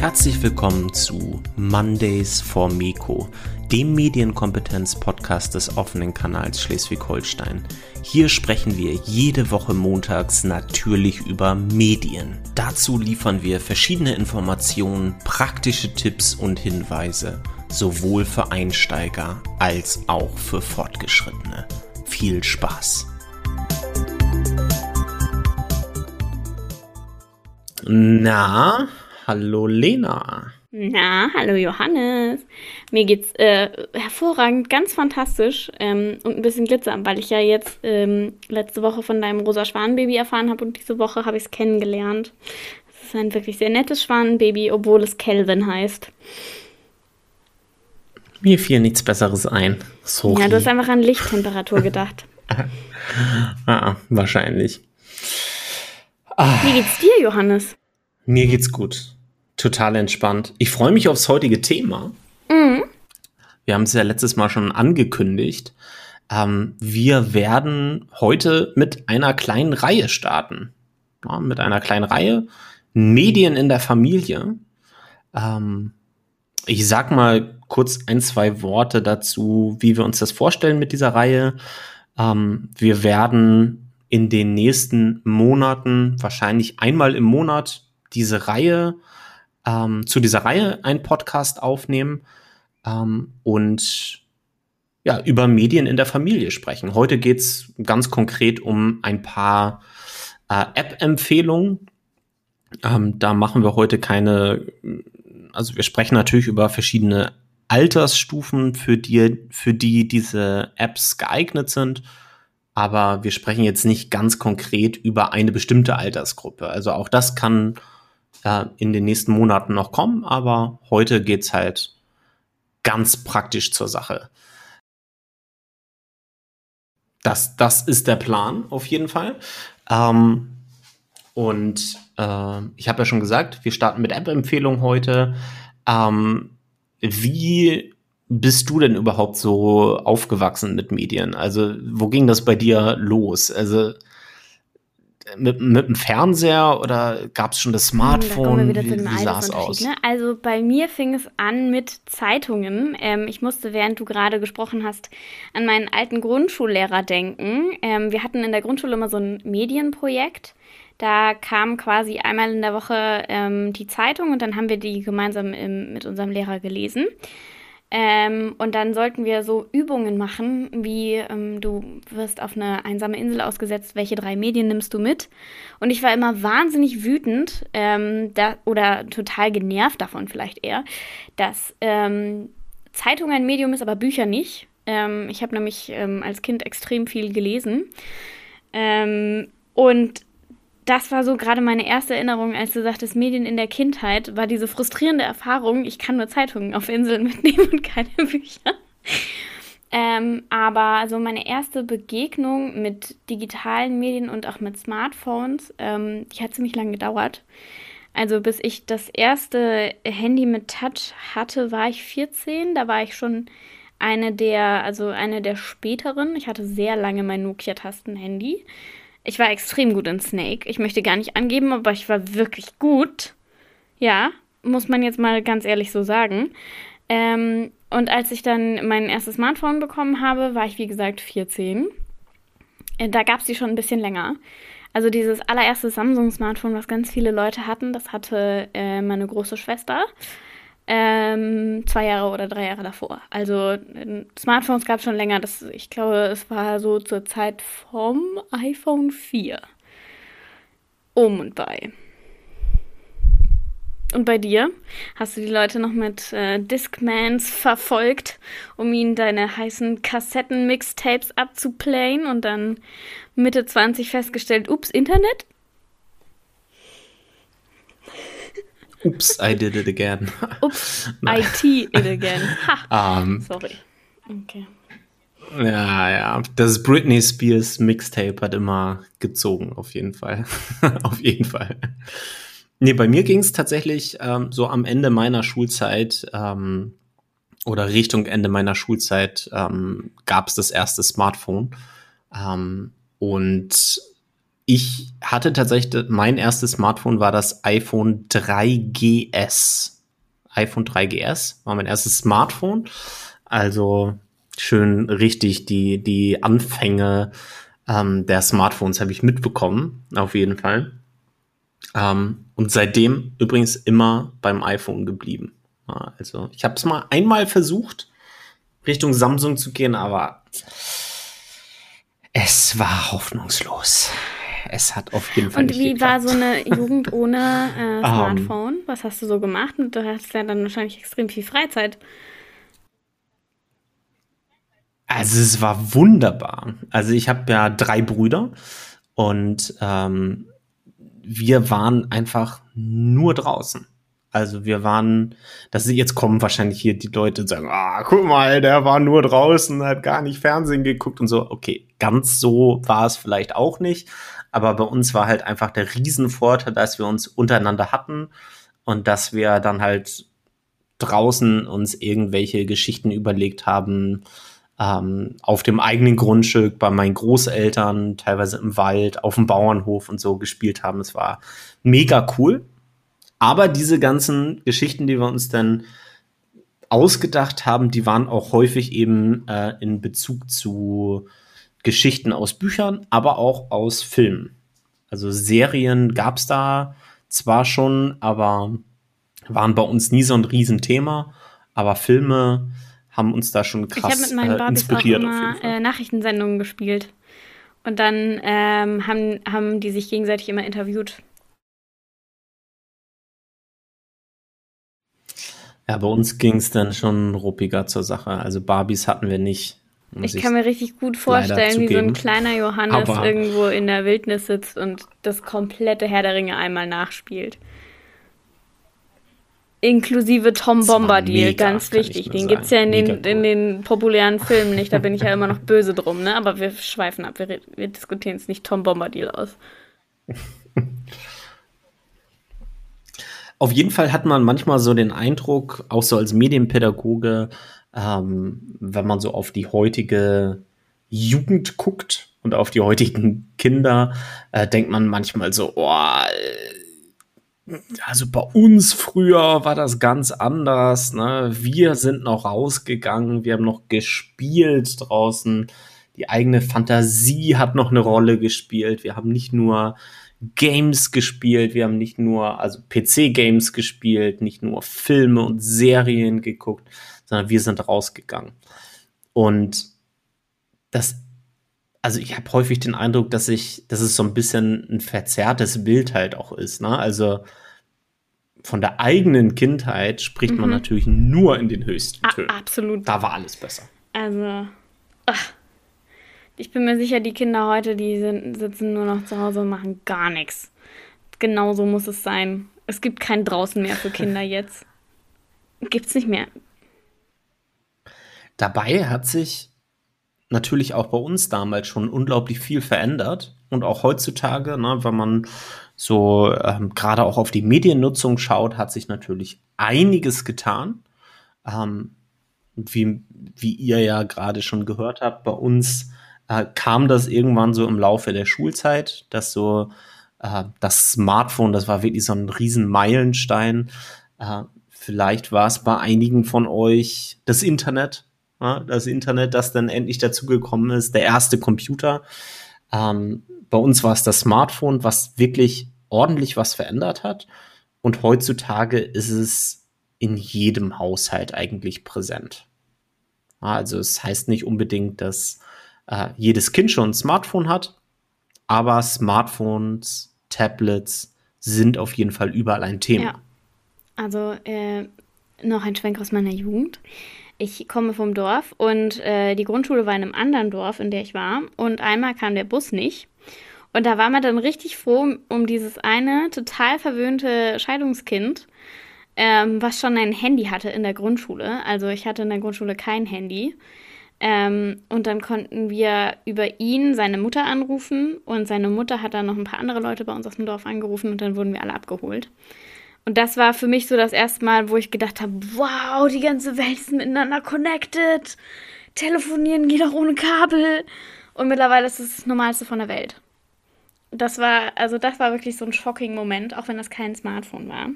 Herzlich willkommen zu Mondays for Meko, dem Medienkompetenz-Podcast des offenen Kanals Schleswig-Holstein. Hier sprechen wir jede Woche montags natürlich über Medien. Dazu liefern wir verschiedene Informationen, praktische Tipps und Hinweise, sowohl für Einsteiger als auch für Fortgeschrittene. Viel Spaß! Na, hallo Lena. Na, hallo Johannes. Mir geht's äh, hervorragend, ganz fantastisch ähm, und ein bisschen Glitzer, weil ich ja jetzt ähm, letzte Woche von deinem rosa Schwanenbaby erfahren habe und diese Woche habe ich es kennengelernt. Es ist ein wirklich sehr nettes Schwanenbaby, obwohl es Kelvin heißt. Mir fiel nichts Besseres ein. Sorry. Ja, du hast einfach an Lichttemperatur gedacht. ah, wahrscheinlich. Wie geht's dir, Johannes? Mir geht's gut. Total entspannt. Ich freue mich aufs heutige Thema. Mhm. Wir haben es ja letztes Mal schon angekündigt. Ähm, wir werden heute mit einer kleinen Reihe starten. Ja, mit einer kleinen Reihe. Medien in der Familie. Ähm, ich sag mal kurz ein, zwei Worte dazu, wie wir uns das vorstellen mit dieser Reihe. Ähm, wir werden in den nächsten Monaten, wahrscheinlich einmal im Monat, diese Reihe, ähm, zu dieser Reihe einen Podcast aufnehmen ähm, und ja, über Medien in der Familie sprechen. Heute geht's ganz konkret um ein paar äh, App-Empfehlungen. Ähm, da machen wir heute keine, also wir sprechen natürlich über verschiedene Altersstufen, für die, für die diese Apps geeignet sind aber wir sprechen jetzt nicht ganz konkret über eine bestimmte Altersgruppe. Also auch das kann äh, in den nächsten Monaten noch kommen, aber heute geht's halt ganz praktisch zur Sache. Das, das ist der Plan auf jeden Fall. Ähm, und äh, ich habe ja schon gesagt, wir starten mit App-Empfehlungen heute. Ähm, wie bist du denn überhaupt so aufgewachsen mit Medien? Also, wo ging das bei dir los? Also, mit, mit dem Fernseher oder gab es schon das Smartphone? Da wie, wie sah es aus? Ne? Also bei mir fing es an mit Zeitungen. Ähm, ich musste, während du gerade gesprochen hast, an meinen alten Grundschullehrer denken. Ähm, wir hatten in der Grundschule immer so ein Medienprojekt. Da kam quasi einmal in der Woche ähm, die Zeitung und dann haben wir die gemeinsam im, mit unserem Lehrer gelesen. Ähm, und dann sollten wir so Übungen machen, wie ähm, du wirst auf eine einsame Insel ausgesetzt, welche drei Medien nimmst du mit? Und ich war immer wahnsinnig wütend ähm, da, oder total genervt davon vielleicht eher, dass ähm, Zeitung ein Medium ist, aber Bücher nicht. Ähm, ich habe nämlich ähm, als Kind extrem viel gelesen. und das war so gerade meine erste Erinnerung, als du sagtest, Medien in der Kindheit, war diese frustrierende Erfahrung, ich kann nur Zeitungen auf Inseln mitnehmen und keine Bücher. Ähm, aber so meine erste Begegnung mit digitalen Medien und auch mit Smartphones, ähm, die hat ziemlich lange gedauert. Also bis ich das erste Handy mit Touch hatte, war ich 14. Da war ich schon eine der, also eine der späteren. Ich hatte sehr lange mein Nokia-Tasten-Handy. Ich war extrem gut in Snake. Ich möchte gar nicht angeben, aber ich war wirklich gut. Ja, muss man jetzt mal ganz ehrlich so sagen. Ähm, und als ich dann mein erstes Smartphone bekommen habe, war ich wie gesagt 14. Äh, da gab es die schon ein bisschen länger. Also dieses allererste Samsung-Smartphone, was ganz viele Leute hatten, das hatte äh, meine große Schwester. Ähm, zwei Jahre oder drei Jahre davor. Also Smartphones gab es schon länger. Das, ich glaube, es war so zur Zeit vom iPhone 4. Um und bei. Und bei dir? Hast du die Leute noch mit äh, Discmans verfolgt, um ihnen deine heißen Kassetten-Mixtapes abzuplayen und dann Mitte 20 festgestellt, ups, Internet? Oops, I did it again. Oops, IT it again. Ha. Um, Sorry. Okay. Ja, ja. Das Britney Spears Mixtape hat immer gezogen, auf jeden Fall. auf jeden Fall. Nee, bei mir ging es tatsächlich ähm, so am Ende meiner Schulzeit ähm, oder Richtung Ende meiner Schulzeit ähm, gab es das erste Smartphone. Ähm, und ich hatte tatsächlich, mein erstes Smartphone war das iPhone 3GS. iPhone 3GS war mein erstes Smartphone. Also schön richtig die, die Anfänge ähm, der Smartphones habe ich mitbekommen, auf jeden Fall. Ähm, und seitdem übrigens immer beim iPhone geblieben. Also ich habe es mal einmal versucht, Richtung Samsung zu gehen, aber es war hoffnungslos. Es hat auf jeden Fall. Und wie geklappt. war so eine Jugend ohne äh, ähm. Smartphone? Um, Was hast du so gemacht? Du hast ja dann wahrscheinlich extrem viel Freizeit. Also es war wunderbar. Also ich habe ja drei Brüder und ähm, wir waren einfach nur draußen. Also wir waren, das ist, jetzt kommen wahrscheinlich hier die Leute und sagen, ah, guck mal, der war nur draußen, hat gar nicht Fernsehen geguckt und so. Okay, ganz so war es vielleicht auch nicht. Aber bei uns war halt einfach der Riesenvorteil, dass wir uns untereinander hatten und dass wir dann halt draußen uns irgendwelche Geschichten überlegt haben, ähm, auf dem eigenen Grundstück, bei meinen Großeltern, teilweise im Wald, auf dem Bauernhof und so gespielt haben. Es war mega cool. Aber diese ganzen Geschichten, die wir uns dann ausgedacht haben, die waren auch häufig eben äh, in Bezug zu Geschichten aus Büchern, aber auch aus Filmen. Also Serien gab es da zwar schon, aber waren bei uns nie so ein Riesenthema. Aber Filme haben uns da schon krass ich mit meinen äh, inspiriert. Auch immer, äh, Nachrichtensendungen gespielt. Und dann ähm, haben, haben die sich gegenseitig immer interviewt. Ja, bei uns ging es dann schon ruppiger zur Sache. Also Barbies hatten wir nicht. Ich kann mir richtig gut vorstellen, wie so ein kleiner Johannes Aber irgendwo in der Wildnis sitzt und das komplette Herr der Ringe einmal nachspielt. Inklusive Tom Bombadil, ganz wichtig. Den gibt es ja in den, in den populären Filmen nicht. Da bin ich ja immer noch böse drum, ne? Aber wir schweifen ab. Wir, wir diskutieren jetzt nicht Tom Bombadil aus. Auf jeden Fall hat man manchmal so den Eindruck, auch so als Medienpädagoge, ähm, wenn man so auf die heutige Jugend guckt und auf die heutigen Kinder, äh, denkt man manchmal so, oh, also bei uns früher war das ganz anders. Ne? Wir sind noch rausgegangen, wir haben noch gespielt draußen. Die eigene Fantasie hat noch eine Rolle gespielt. Wir haben nicht nur Games gespielt, wir haben nicht nur, also PC-Games gespielt, nicht nur Filme und Serien geguckt, sondern wir sind rausgegangen. Und das, also ich habe häufig den Eindruck, dass ich, dass es so ein bisschen ein verzerrtes Bild halt auch ist. Ne? Also von der eigenen Kindheit spricht mhm. man natürlich nur in den höchsten Tönen. absolut. Da war alles besser. Also, ach, ich bin mir sicher, die Kinder heute, die sind, sitzen nur noch zu Hause und machen gar nichts. Genauso muss es sein. Es gibt kein draußen mehr für Kinder jetzt. Gibt's nicht mehr. Dabei hat sich natürlich auch bei uns damals schon unglaublich viel verändert. Und auch heutzutage, ne, wenn man so ähm, gerade auch auf die Mediennutzung schaut, hat sich natürlich einiges getan. Ähm, wie, wie ihr ja gerade schon gehört habt, bei uns äh, kam das irgendwann so im Laufe der Schulzeit, dass so äh, das Smartphone, das war wirklich so ein riesen Meilenstein. Äh, vielleicht war es bei einigen von euch das Internet, das Internet, das dann endlich dazugekommen ist, der erste Computer. Ähm, bei uns war es das Smartphone, was wirklich ordentlich was verändert hat. Und heutzutage ist es in jedem Haushalt eigentlich präsent. Also es heißt nicht unbedingt, dass äh, jedes Kind schon ein Smartphone hat, aber Smartphones, Tablets sind auf jeden Fall überall ein Thema. Ja. Also äh, noch ein Schwenk aus meiner Jugend. Ich komme vom Dorf und äh, die Grundschule war in einem anderen Dorf, in der ich war. Und einmal kam der Bus nicht. Und da war man dann richtig froh um dieses eine total verwöhnte Scheidungskind, ähm, was schon ein Handy hatte in der Grundschule. Also ich hatte in der Grundschule kein Handy. Ähm, und dann konnten wir über ihn seine Mutter anrufen und seine Mutter hat dann noch ein paar andere Leute bei uns aus dem Dorf angerufen und dann wurden wir alle abgeholt. Und das war für mich so das erste Mal, wo ich gedacht habe, wow, die ganze Welt ist miteinander connected. Telefonieren geht auch ohne Kabel. Und mittlerweile ist es das Normalste von der Welt. das war, also das war wirklich so ein shocking Moment, auch wenn das kein Smartphone war.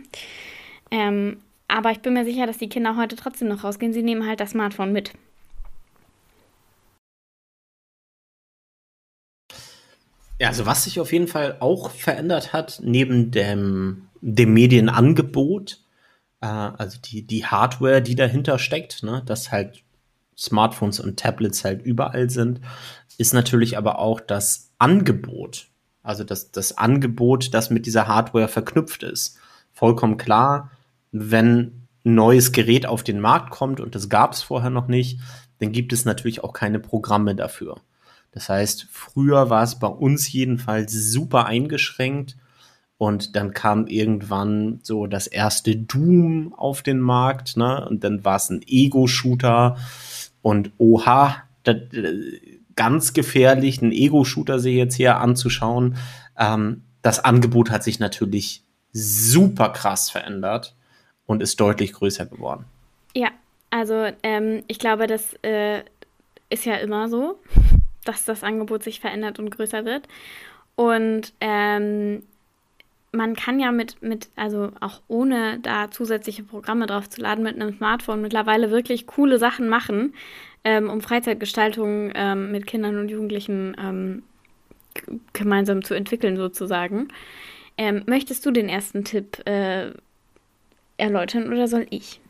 Ähm, aber ich bin mir sicher, dass die Kinder heute trotzdem noch rausgehen. Sie nehmen halt das Smartphone mit. Ja, also was sich auf jeden Fall auch verändert hat, neben dem, dem Medienangebot, äh, also die, die Hardware, die dahinter steckt, ne, dass halt Smartphones und Tablets halt überall sind, ist natürlich aber auch das Angebot. Also das, das Angebot, das mit dieser Hardware verknüpft ist. Vollkommen klar, wenn ein neues Gerät auf den Markt kommt und das gab es vorher noch nicht, dann gibt es natürlich auch keine Programme dafür. Das heißt, früher war es bei uns jedenfalls super eingeschränkt und dann kam irgendwann so das erste Doom auf den Markt, ne? Und dann war es ein Ego-Shooter und oha, das, ganz gefährlich, einen Ego-Shooter sich jetzt hier anzuschauen. Ähm, das Angebot hat sich natürlich super krass verändert und ist deutlich größer geworden. Ja, also ähm, ich glaube, das äh, ist ja immer so, dass das Angebot sich verändert und größer wird. Und ähm, man kann ja mit, mit, also auch ohne da zusätzliche Programme drauf zu laden, mit einem Smartphone mittlerweile wirklich coole Sachen machen, ähm, um Freizeitgestaltung ähm, mit Kindern und Jugendlichen ähm, gemeinsam zu entwickeln, sozusagen. Ähm, möchtest du den ersten Tipp äh, erläutern oder soll ich?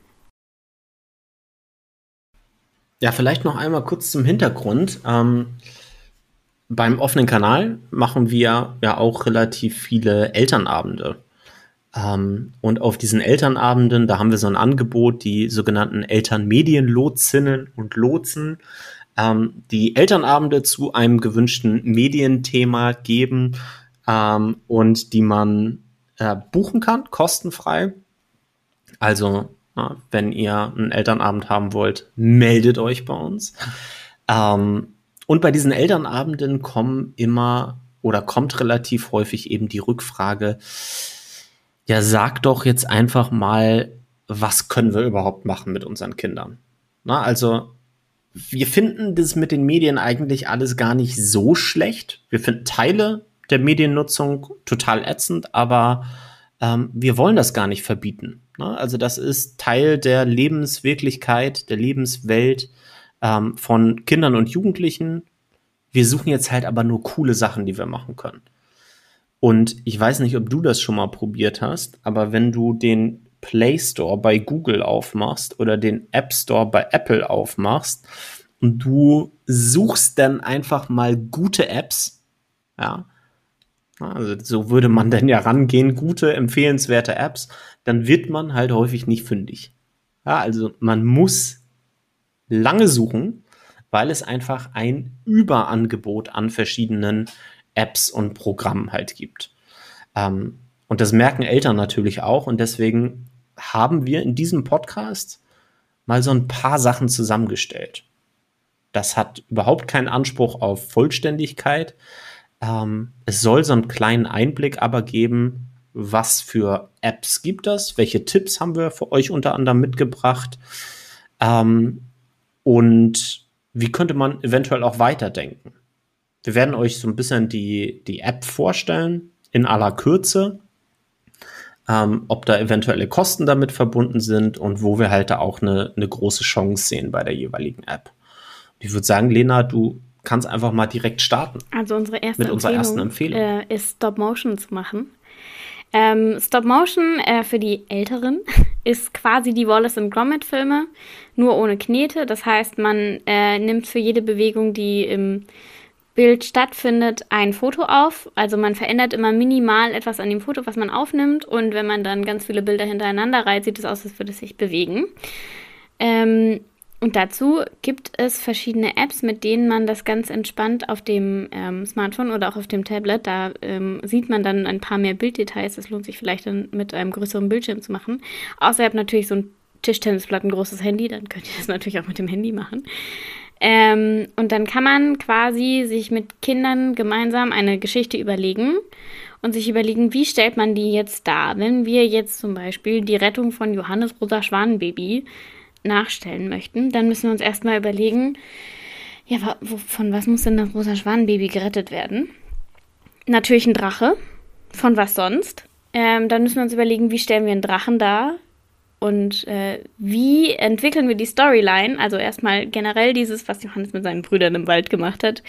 Ja, vielleicht noch einmal kurz zum Hintergrund. Ähm, beim offenen Kanal machen wir ja auch relativ viele Elternabende. Ähm, und auf diesen Elternabenden, da haben wir so ein Angebot, die sogenannten Elternmedienlotsinnen und Lotsen, ähm, die Elternabende zu einem gewünschten Medienthema geben ähm, und die man äh, buchen kann, kostenfrei. Also, na, wenn ihr einen Elternabend haben wollt, meldet euch bei uns. Ähm, und bei diesen Elternabenden kommen immer oder kommt relativ häufig eben die Rückfrage, ja, sag doch jetzt einfach mal, was können wir überhaupt machen mit unseren Kindern? Na, also, wir finden das mit den Medien eigentlich alles gar nicht so schlecht. Wir finden Teile der Mediennutzung total ätzend, aber ähm, wir wollen das gar nicht verbieten. Ne? Also das ist Teil der Lebenswirklichkeit, der Lebenswelt ähm, von Kindern und Jugendlichen. Wir suchen jetzt halt aber nur coole Sachen, die wir machen können. Und ich weiß nicht, ob du das schon mal probiert hast, aber wenn du den Play Store bei Google aufmachst oder den App Store bei Apple aufmachst und du suchst dann einfach mal gute Apps, ja, also so würde man dann ja rangehen, gute, empfehlenswerte Apps, dann wird man halt häufig nicht fündig. Ja, also man muss lange suchen, weil es einfach ein Überangebot an verschiedenen Apps und Programmen halt gibt. Ähm, und das merken Eltern natürlich auch und deswegen haben wir in diesem Podcast mal so ein paar Sachen zusammengestellt. Das hat überhaupt keinen Anspruch auf Vollständigkeit. Ähm, es soll so einen kleinen Einblick aber geben, was für Apps gibt es, welche Tipps haben wir für euch unter anderem mitgebracht ähm, und wie könnte man eventuell auch weiterdenken. Wir werden euch so ein bisschen die, die App vorstellen in aller Kürze, ähm, ob da eventuelle Kosten damit verbunden sind und wo wir halt da auch eine, eine große Chance sehen bei der jeweiligen App. Ich würde sagen, Lena, du kannst einfach mal direkt starten. Also unsere erste mit unserer ersten Empfehlung äh, ist Stop Motion zu machen. Ähm, Stop Motion äh, für die Älteren ist quasi die Wallace and Gromit Filme, nur ohne Knete. Das heißt, man äh, nimmt für jede Bewegung, die im Bild stattfindet, ein Foto auf. Also man verändert immer minimal etwas an dem Foto, was man aufnimmt. Und wenn man dann ganz viele Bilder hintereinander reiht, sieht es aus, als würde es sich bewegen. Ähm, und dazu gibt es verschiedene Apps, mit denen man das ganz entspannt auf dem ähm, Smartphone oder auch auf dem Tablet, da ähm, sieht man dann ein paar mehr Bilddetails. Das lohnt sich vielleicht dann mit einem größeren Bildschirm zu machen. Außerhalb natürlich so ein Tischtennisplatten großes Handy, dann könnt ihr das natürlich auch mit dem Handy machen. Ähm, und dann kann man quasi sich mit Kindern gemeinsam eine Geschichte überlegen und sich überlegen, wie stellt man die jetzt dar? Wenn wir jetzt zum Beispiel die Rettung von Johannes Rosa Schwanenbaby nachstellen möchten, dann müssen wir uns erstmal überlegen, ja, von was muss denn das rosa Schwanenbaby gerettet werden? natürlich ein Drache. Von was sonst? Ähm, dann müssen wir uns überlegen, wie stellen wir einen Drachen dar? Und äh, wie entwickeln wir die Storyline? Also erstmal generell dieses, was Johannes mit seinen Brüdern im Wald gemacht hat,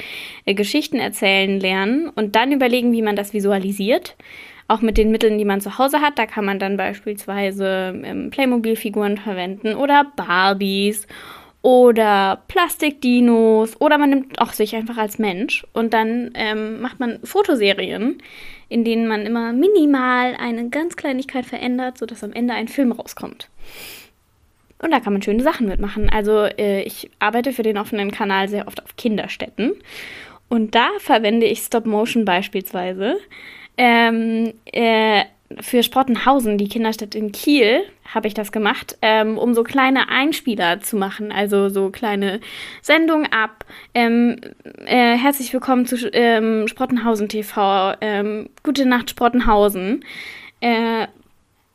äh, Geschichten erzählen lernen und dann überlegen, wie man das visualisiert. Auch mit den Mitteln, die man zu Hause hat. Da kann man dann beispielsweise ähm, Playmobil-Figuren verwenden oder Barbies oder Plastikdinos oder man nimmt auch sich einfach als Mensch und dann ähm, macht man Fotoserien, in denen man immer minimal eine ganz Kleinigkeit verändert, sodass am Ende ein Film rauskommt. Und da kann man schöne Sachen mitmachen. Also äh, ich arbeite für den offenen Kanal sehr oft auf Kinderstätten und da verwende ich Stop Motion beispielsweise. Ähm, äh, für Sprottenhausen, die Kinderstadt in Kiel, habe ich das gemacht, ähm, um so kleine Einspieler zu machen, also so kleine Sendungen ab. Ähm, äh, herzlich willkommen zu ähm, Sprottenhausen TV. Ähm, gute Nacht, Sprottenhausen. Äh,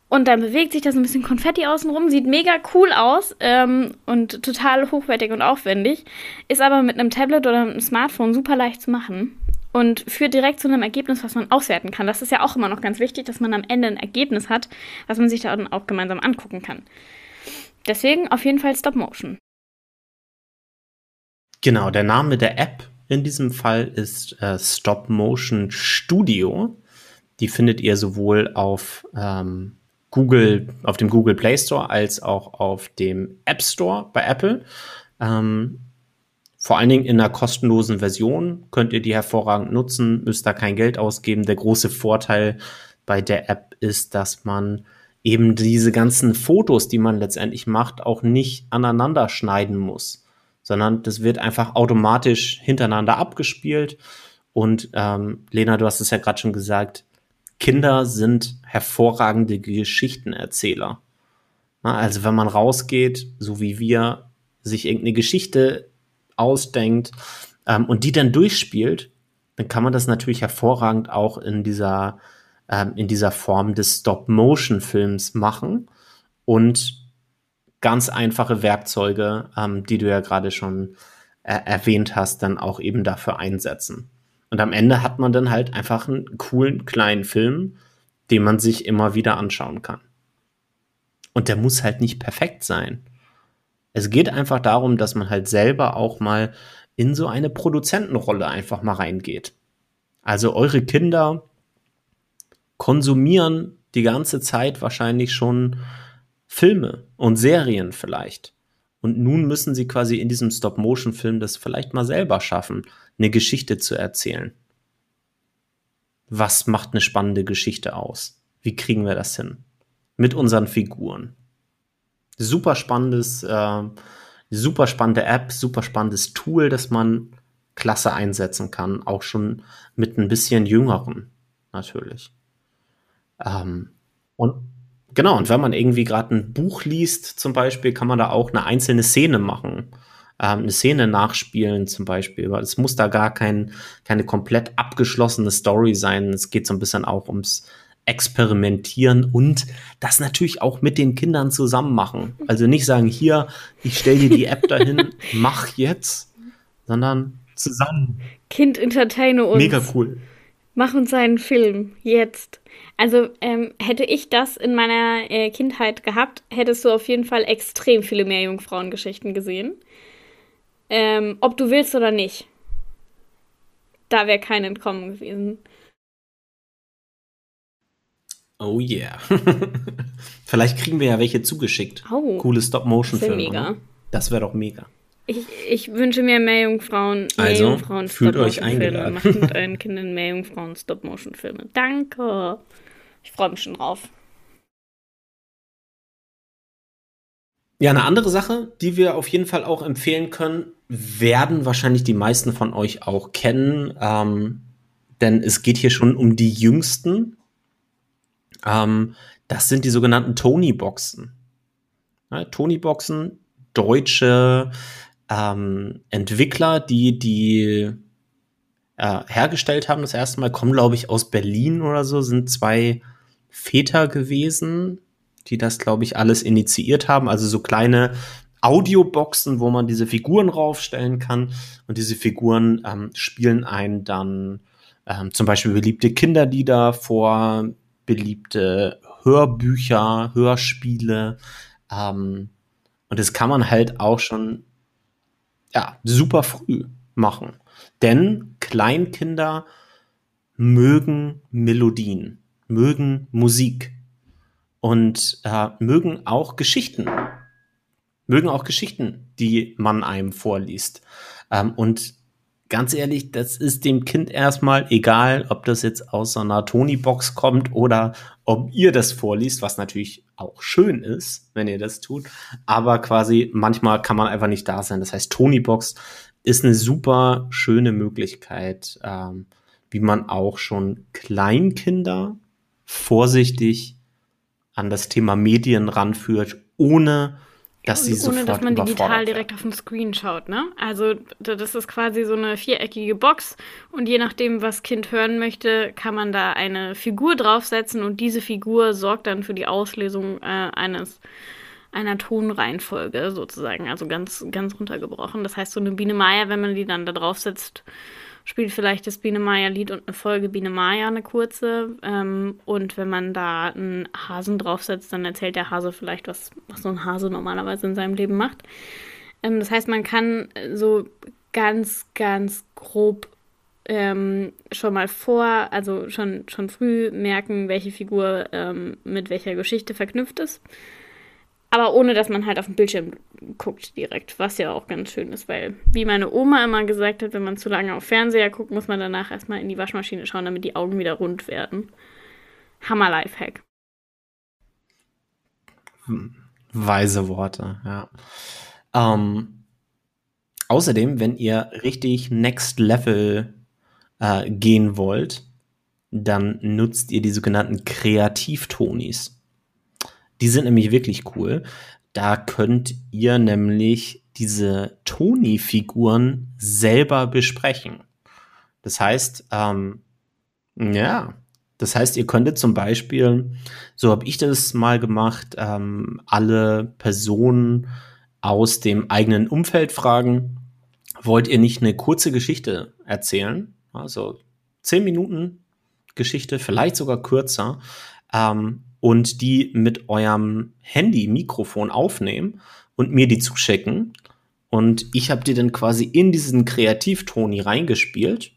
und dann bewegt sich da so ein bisschen Konfetti außenrum, sieht mega cool aus ähm, und total hochwertig und aufwendig, ist aber mit einem Tablet oder einem Smartphone super leicht zu machen und führt direkt zu einem Ergebnis, was man auswerten kann. Das ist ja auch immer noch ganz wichtig, dass man am Ende ein Ergebnis hat, was man sich dann auch gemeinsam angucken kann. Deswegen auf jeden Fall Stop Motion. Genau, der Name der App in diesem Fall ist äh, Stop Motion Studio. Die findet ihr sowohl auf ähm, Google, auf dem Google Play Store als auch auf dem App Store bei Apple. Ähm, vor allen Dingen in einer kostenlosen Version könnt ihr die hervorragend nutzen, müsst da kein Geld ausgeben. Der große Vorteil bei der App ist, dass man eben diese ganzen Fotos, die man letztendlich macht, auch nicht aneinander schneiden muss, sondern das wird einfach automatisch hintereinander abgespielt. Und ähm, Lena, du hast es ja gerade schon gesagt, Kinder sind hervorragende Geschichtenerzähler. also wenn man rausgeht, so wie wir, sich irgendeine Geschichte ausdenkt ähm, und die dann durchspielt, dann kann man das natürlich hervorragend auch in dieser, ähm, in dieser Form des Stop-Motion-Films machen und ganz einfache Werkzeuge, ähm, die du ja gerade schon äh, erwähnt hast, dann auch eben dafür einsetzen. Und am Ende hat man dann halt einfach einen coolen kleinen Film, den man sich immer wieder anschauen kann. Und der muss halt nicht perfekt sein. Es geht einfach darum, dass man halt selber auch mal in so eine Produzentenrolle einfach mal reingeht. Also eure Kinder konsumieren die ganze Zeit wahrscheinlich schon Filme und Serien vielleicht. Und nun müssen sie quasi in diesem Stop-Motion-Film das vielleicht mal selber schaffen, eine Geschichte zu erzählen. Was macht eine spannende Geschichte aus? Wie kriegen wir das hin? Mit unseren Figuren super spannendes, äh, super spannende App, super spannendes Tool, das man klasse einsetzen kann, auch schon mit ein bisschen jüngeren natürlich. Ähm, und genau, und wenn man irgendwie gerade ein Buch liest, zum Beispiel, kann man da auch eine einzelne Szene machen, ähm, eine Szene nachspielen zum Beispiel. Es muss da gar kein, keine komplett abgeschlossene Story sein. Es geht so ein bisschen auch ums experimentieren und das natürlich auch mit den Kindern zusammen machen. Also nicht sagen, hier, ich stelle dir die App dahin, mach jetzt, sondern zusammen. Kind entertaine uns. Mega cool. Mach uns einen Film, jetzt. Also ähm, hätte ich das in meiner äh, Kindheit gehabt, hättest du auf jeden Fall extrem viele mehr Jungfrauengeschichten gesehen. Ähm, ob du willst oder nicht. Da wäre kein Entkommen gewesen. Oh yeah. Vielleicht kriegen wir ja welche zugeschickt. Oh, Coole Stop-Motion-Filme. Mega. Das wäre doch mega. Ich, ich, wünsche mir mehr Jungfrauen. Mehr also, Jungfrauen fühlt euch eingeladen. Macht mit euren Kindern mehr Jungfrauen Stop-Motion-Filme. Danke. Ich freue mich schon drauf. Ja, eine andere Sache, die wir auf jeden Fall auch empfehlen können, werden wahrscheinlich die meisten von euch auch kennen. Ähm, denn es geht hier schon um die Jüngsten ähm, das sind die sogenannten Tony-Boxen. Ja, Tony-Boxen, deutsche ähm, Entwickler, die die äh, hergestellt haben das erste Mal, kommen, glaube ich, aus Berlin oder so, sind zwei Väter gewesen, die das, glaube ich, alles initiiert haben. Also so kleine Audioboxen, wo man diese Figuren raufstellen kann. Und diese Figuren ähm, spielen einen dann ähm, zum Beispiel beliebte Kinderlieder vor, beliebte Hörbücher, Hörspiele. Ähm, und das kann man halt auch schon ja, super früh machen. Denn Kleinkinder mögen Melodien, mögen Musik und äh, mögen auch Geschichten. Mögen auch Geschichten, die man einem vorliest. Ähm, und ganz ehrlich, das ist dem Kind erstmal egal, ob das jetzt aus so einer Tony-Box kommt oder ob ihr das vorliest, was natürlich auch schön ist, wenn ihr das tut. Aber quasi manchmal kann man einfach nicht da sein. Das heißt, Tony-Box ist eine super schöne Möglichkeit, ähm, wie man auch schon Kleinkinder vorsichtig an das Thema Medien ranführt, ohne dass sie ohne, dass man digital direkt auf den Screen schaut, ne? Also das ist quasi so eine viereckige Box und je nachdem, was Kind hören möchte, kann man da eine Figur draufsetzen und diese Figur sorgt dann für die Auslesung äh, eines einer Tonreihenfolge sozusagen, also ganz ganz runtergebrochen. Das heißt, so eine Biene Meier, wenn man die dann da draufsetzt, spielt vielleicht das Biene Meier-Lied und eine Folge Biene Meier, eine kurze. Ähm, und wenn man da einen Hasen draufsetzt, dann erzählt der Hase vielleicht, was, was so ein Hase normalerweise in seinem Leben macht. Ähm, das heißt, man kann so ganz, ganz grob ähm, schon mal vor, also schon, schon früh merken, welche Figur ähm, mit welcher Geschichte verknüpft ist. Aber ohne, dass man halt auf dem Bildschirm guckt direkt, was ja auch ganz schön ist, weil, wie meine Oma immer gesagt hat, wenn man zu lange auf Fernseher guckt, muss man danach erstmal in die Waschmaschine schauen, damit die Augen wieder rund werden. Hammer Lifehack. Hm, weise Worte, ja. Ähm, außerdem, wenn ihr richtig Next Level äh, gehen wollt, dann nutzt ihr die sogenannten Kreativtonis. Die sind nämlich wirklich cool. Da könnt ihr nämlich diese Toni-Figuren selber besprechen. Das heißt, ähm, ja, das heißt, ihr könntet zum Beispiel, so habe ich das mal gemacht, ähm, alle Personen aus dem eigenen Umfeld fragen, wollt ihr nicht eine kurze Geschichte erzählen? Also zehn Minuten Geschichte, vielleicht sogar kürzer. Ähm, und die mit eurem Handy-Mikrofon aufnehmen und mir die zuschicken. Und ich habe die dann quasi in diesen Kreativtoni reingespielt.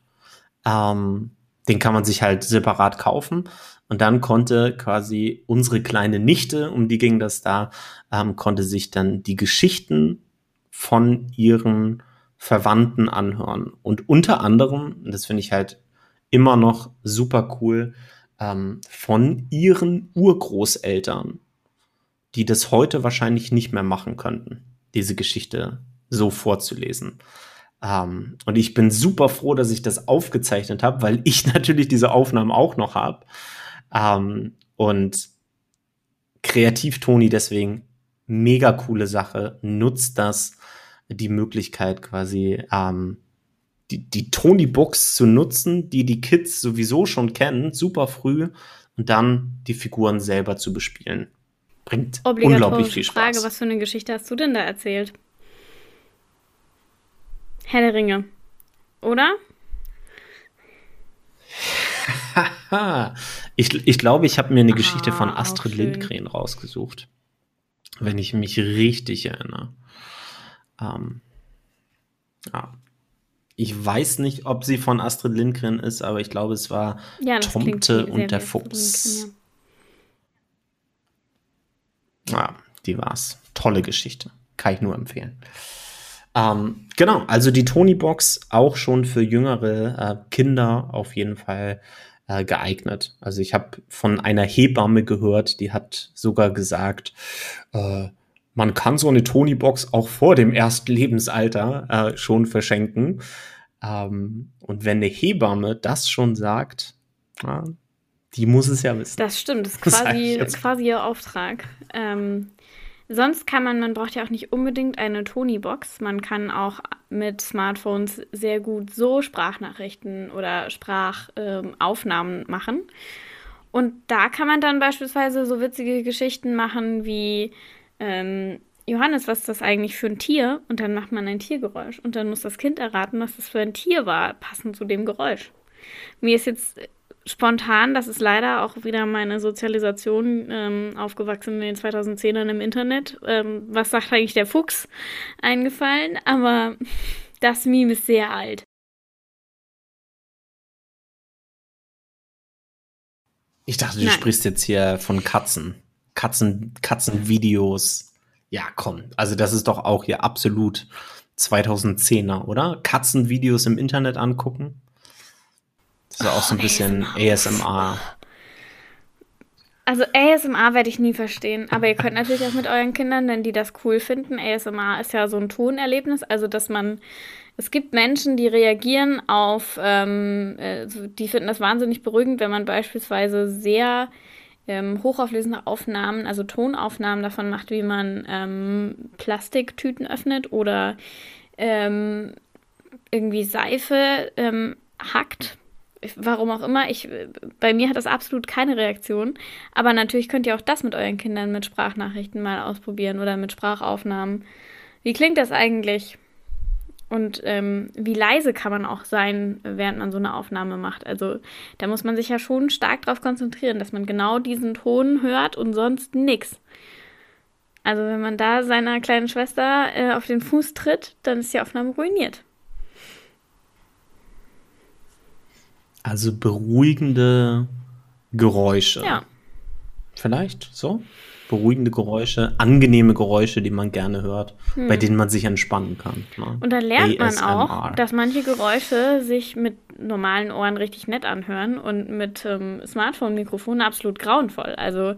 Ähm, den kann man sich halt separat kaufen. Und dann konnte quasi unsere kleine Nichte, um die ging das da, ähm, konnte sich dann die Geschichten von ihren Verwandten anhören. Und unter anderem, das finde ich halt immer noch super cool, ähm, von ihren Urgroßeltern, die das heute wahrscheinlich nicht mehr machen könnten, diese Geschichte so vorzulesen. Ähm, und ich bin super froh, dass ich das aufgezeichnet habe, weil ich natürlich diese Aufnahmen auch noch habe. Ähm, und Kreativ-Toni deswegen mega coole Sache. Nutzt das, die Möglichkeit quasi ähm, die, die Tony-Box zu nutzen, die die Kids sowieso schon kennen, super früh, und dann die Figuren selber zu bespielen. Bringt unglaublich viel Spaß. Frage, was für eine Geschichte hast du denn da erzählt? Herr der Ringe, oder? ich, ich glaube, ich habe mir eine ah, Geschichte von Astrid Lindgren rausgesucht. Wenn ich mich richtig erinnere. Ähm, ja. Ich weiß nicht, ob sie von Astrid Lindgren ist, aber ich glaube, es war ja, Tomte und der Fuchs. ja. ja, die war's. Tolle Geschichte. Kann ich nur empfehlen. Ähm, genau, also die Tony-Box auch schon für jüngere äh, Kinder auf jeden Fall äh, geeignet. Also ich habe von einer Hebamme gehört, die hat sogar gesagt, äh, man kann so eine Tony-Box auch vor dem ersten Lebensalter äh, schon verschenken. Ähm, und wenn eine Hebamme das schon sagt, ja, die muss es ja wissen. Das stimmt, das ist quasi, das quasi ihr Auftrag. Ähm, sonst kann man, man braucht ja auch nicht unbedingt eine Tony-Box. Man kann auch mit Smartphones sehr gut so Sprachnachrichten oder Sprachaufnahmen ähm, machen. Und da kann man dann beispielsweise so witzige Geschichten machen wie ähm, Johannes, was ist das eigentlich für ein Tier? Und dann macht man ein Tiergeräusch. Und dann muss das Kind erraten, was das für ein Tier war, passend zu dem Geräusch. Mir ist jetzt spontan, das ist leider auch wieder meine Sozialisation ähm, aufgewachsen in den 2010ern im Internet. Ähm, was sagt eigentlich der Fuchs eingefallen? Aber das Meme ist sehr alt. Ich dachte, du Nein. sprichst jetzt hier von Katzen. Katzen, Katzenvideos. Ja, komm. Also das ist doch auch hier absolut 2010er, oder? Katzenvideos im Internet angucken. Das ist oh, auch so ein bisschen ASMR. Also ASMR werde ich nie verstehen, aber ihr könnt natürlich auch mit euren Kindern, wenn die das cool finden. ASMR ist ja so ein Tonerlebnis, also dass man, es gibt Menschen, die reagieren auf, ähm, äh, die finden das wahnsinnig beruhigend, wenn man beispielsweise sehr ähm, hochauflösende Aufnahmen, also Tonaufnahmen davon macht, wie man ähm, Plastiktüten öffnet oder ähm, irgendwie Seife ähm, hackt warum auch immer, ich, bei mir hat das absolut keine Reaktion. Aber natürlich könnt ihr auch das mit euren Kindern mit Sprachnachrichten mal ausprobieren oder mit Sprachaufnahmen. Wie klingt das eigentlich? Und ähm, wie leise kann man auch sein, während man so eine Aufnahme macht? Also da muss man sich ja schon stark darauf konzentrieren, dass man genau diesen Ton hört und sonst nichts. Also wenn man da seiner kleinen Schwester äh, auf den Fuß tritt, dann ist die Aufnahme ruiniert. Also beruhigende Geräusche. Ja. Vielleicht so? Beruhigende Geräusche, angenehme Geräusche, die man gerne hört, hm. bei denen man sich entspannen kann. Ne? Und da lernt ASMR. man auch, dass manche Geräusche sich mit normalen Ohren richtig nett anhören und mit ähm, Smartphone-Mikrofonen absolut grauenvoll. Also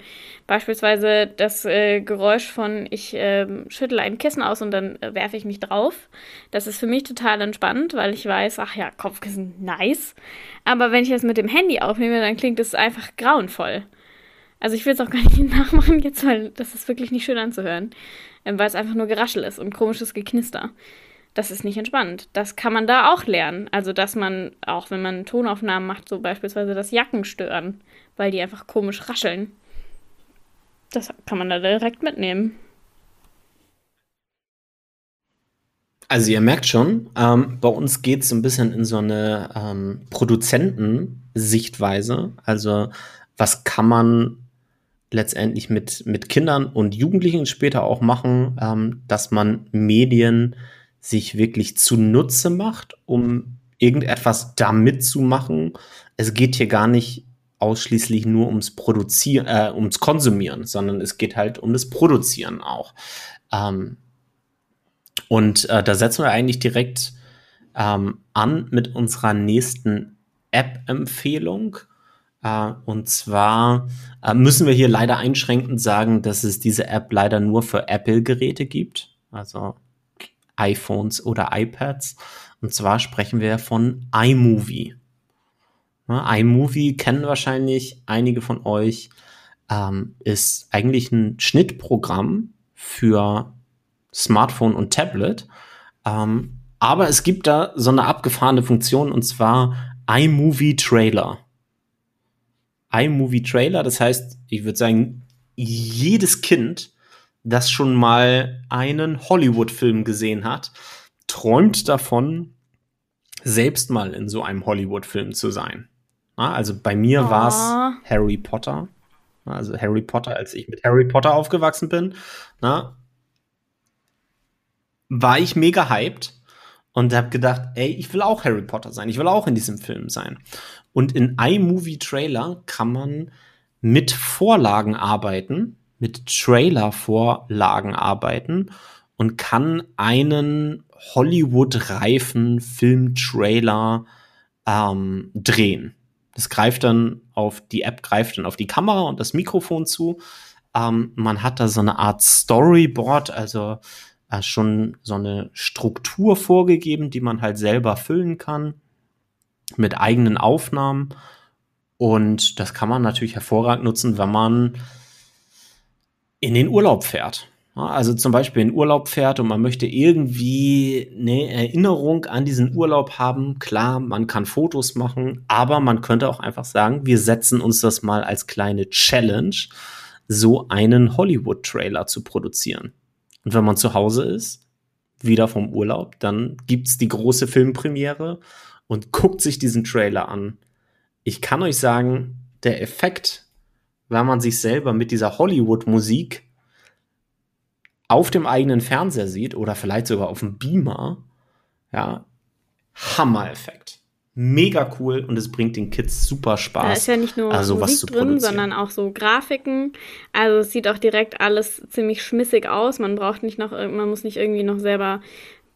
beispielsweise das äh, Geräusch von ich äh, schüttle ein Kissen aus und dann äh, werfe ich mich drauf. Das ist für mich total entspannt, weil ich weiß, ach ja, Kopfkissen, nice. Aber wenn ich das mit dem Handy aufnehme, dann klingt es einfach grauenvoll. Also ich will es auch gar nicht nachmachen jetzt, weil das ist wirklich nicht schön anzuhören. Ähm, weil es einfach nur Geraschel ist und komisches Geknister. Das ist nicht entspannt. Das kann man da auch lernen. Also, dass man, auch wenn man Tonaufnahmen macht, so beispielsweise das Jacken stören, weil die einfach komisch rascheln. Das kann man da direkt mitnehmen. Also ihr merkt schon, ähm, bei uns geht es so ein bisschen in so eine ähm, Produzentensichtweise. Also was kann man letztendlich mit, mit Kindern und Jugendlichen später auch machen, ähm, dass man Medien sich wirklich zunutze macht, um irgendetwas damit zu machen. Es geht hier gar nicht ausschließlich nur ums Produzieren, äh, ums Konsumieren, sondern es geht halt um das Produzieren auch. Ähm, und äh, da setzen wir eigentlich direkt ähm, an mit unserer nächsten App-Empfehlung. Uh, und zwar uh, müssen wir hier leider einschränkend sagen, dass es diese App leider nur für Apple-Geräte gibt, also iPhones oder iPads. Und zwar sprechen wir von iMovie. IMovie kennen wahrscheinlich einige von euch, ähm, ist eigentlich ein Schnittprogramm für Smartphone und Tablet. Ähm, aber es gibt da so eine abgefahrene Funktion und zwar iMovie Trailer iMovie-Trailer. Das heißt, ich würde sagen, jedes Kind, das schon mal einen Hollywood-Film gesehen hat, träumt davon, selbst mal in so einem Hollywood-Film zu sein. Also bei mir war es Harry Potter. Also Harry Potter, als ich mit Harry Potter aufgewachsen bin, na, war ich mega hyped und habe gedacht, ey, ich will auch Harry Potter sein, ich will auch in diesem Film sein. Und in iMovie Trailer kann man mit Vorlagen arbeiten, mit Trailer-Vorlagen arbeiten und kann einen Hollywood-reifen Film-Trailer ähm, drehen. Das greift dann auf, die App greift dann auf die Kamera und das Mikrofon zu. Ähm, man hat da so eine Art Storyboard, also schon so eine Struktur vorgegeben, die man halt selber füllen kann mit eigenen Aufnahmen. Und das kann man natürlich hervorragend nutzen, wenn man in den Urlaub fährt. Also zum Beispiel in Urlaub fährt und man möchte irgendwie eine Erinnerung an diesen Urlaub haben. Klar, man kann Fotos machen, aber man könnte auch einfach sagen, wir setzen uns das mal als kleine Challenge, so einen Hollywood-Trailer zu produzieren. Und wenn man zu Hause ist, wieder vom Urlaub, dann gibt's die große Filmpremiere und guckt sich diesen Trailer an. Ich kann euch sagen, der Effekt, wenn man sich selber mit dieser Hollywood-Musik auf dem eigenen Fernseher sieht oder vielleicht sogar auf dem Beamer, ja, Hammer-Effekt. Mega cool und es bringt den Kids super Spaß. Da ist ja nicht nur also, Musik drin, sondern auch so Grafiken. Also es sieht auch direkt alles ziemlich schmissig aus. Man braucht nicht noch, man muss nicht irgendwie noch selber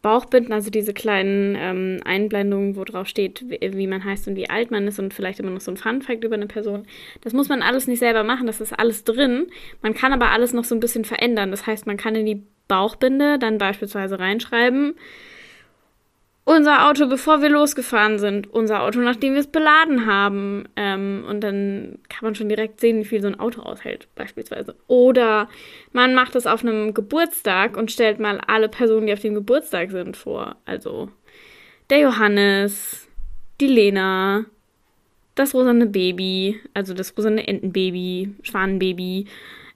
Bauchbinden, also diese kleinen ähm, Einblendungen, wo drauf steht, wie, wie, man heißt und wie alt man ist und vielleicht immer noch so ein Funfact über eine Person. Das muss man alles nicht selber machen, das ist alles drin. Man kann aber alles noch so ein bisschen verändern. Das heißt, man kann in die Bauchbinde dann beispielsweise reinschreiben, unser Auto, bevor wir losgefahren sind, unser Auto, nachdem wir es beladen haben. Ähm, und dann kann man schon direkt sehen, wie viel so ein Auto aushält, beispielsweise. Oder man macht es auf einem Geburtstag und stellt mal alle Personen, die auf dem Geburtstag sind, vor. Also der Johannes, die Lena, das rosane Baby, also das rosane Entenbaby, Schwanenbaby.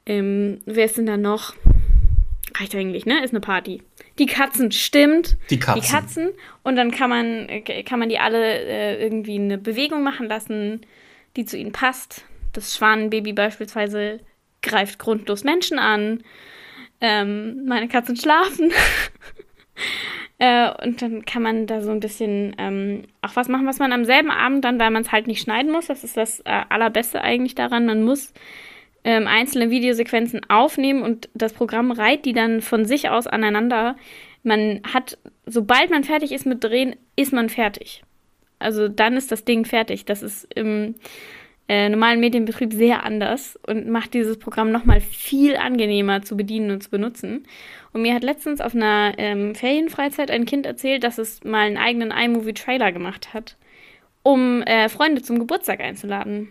Ähm, wer ist denn da noch? Reicht eigentlich, ne? Ist eine Party. Die Katzen, stimmt. Die Katzen. Die Katzen. Und dann kann man, kann man die alle äh, irgendwie eine Bewegung machen lassen, die zu ihnen passt. Das Schwanenbaby beispielsweise greift grundlos Menschen an. Ähm, meine Katzen schlafen. äh, und dann kann man da so ein bisschen ähm, auch was machen, was man am selben Abend dann, weil man es halt nicht schneiden muss. Das ist das äh, Allerbeste eigentlich daran. Man muss ähm, einzelne Videosequenzen aufnehmen und das Programm reiht die dann von sich aus aneinander. Man hat, sobald man fertig ist mit Drehen, ist man fertig. Also dann ist das Ding fertig. Das ist im äh, normalen Medienbetrieb sehr anders und macht dieses Programm nochmal viel angenehmer zu bedienen und zu benutzen. Und mir hat letztens auf einer ähm, Ferienfreizeit ein Kind erzählt, dass es mal einen eigenen iMovie-Trailer gemacht hat, um äh, Freunde zum Geburtstag einzuladen.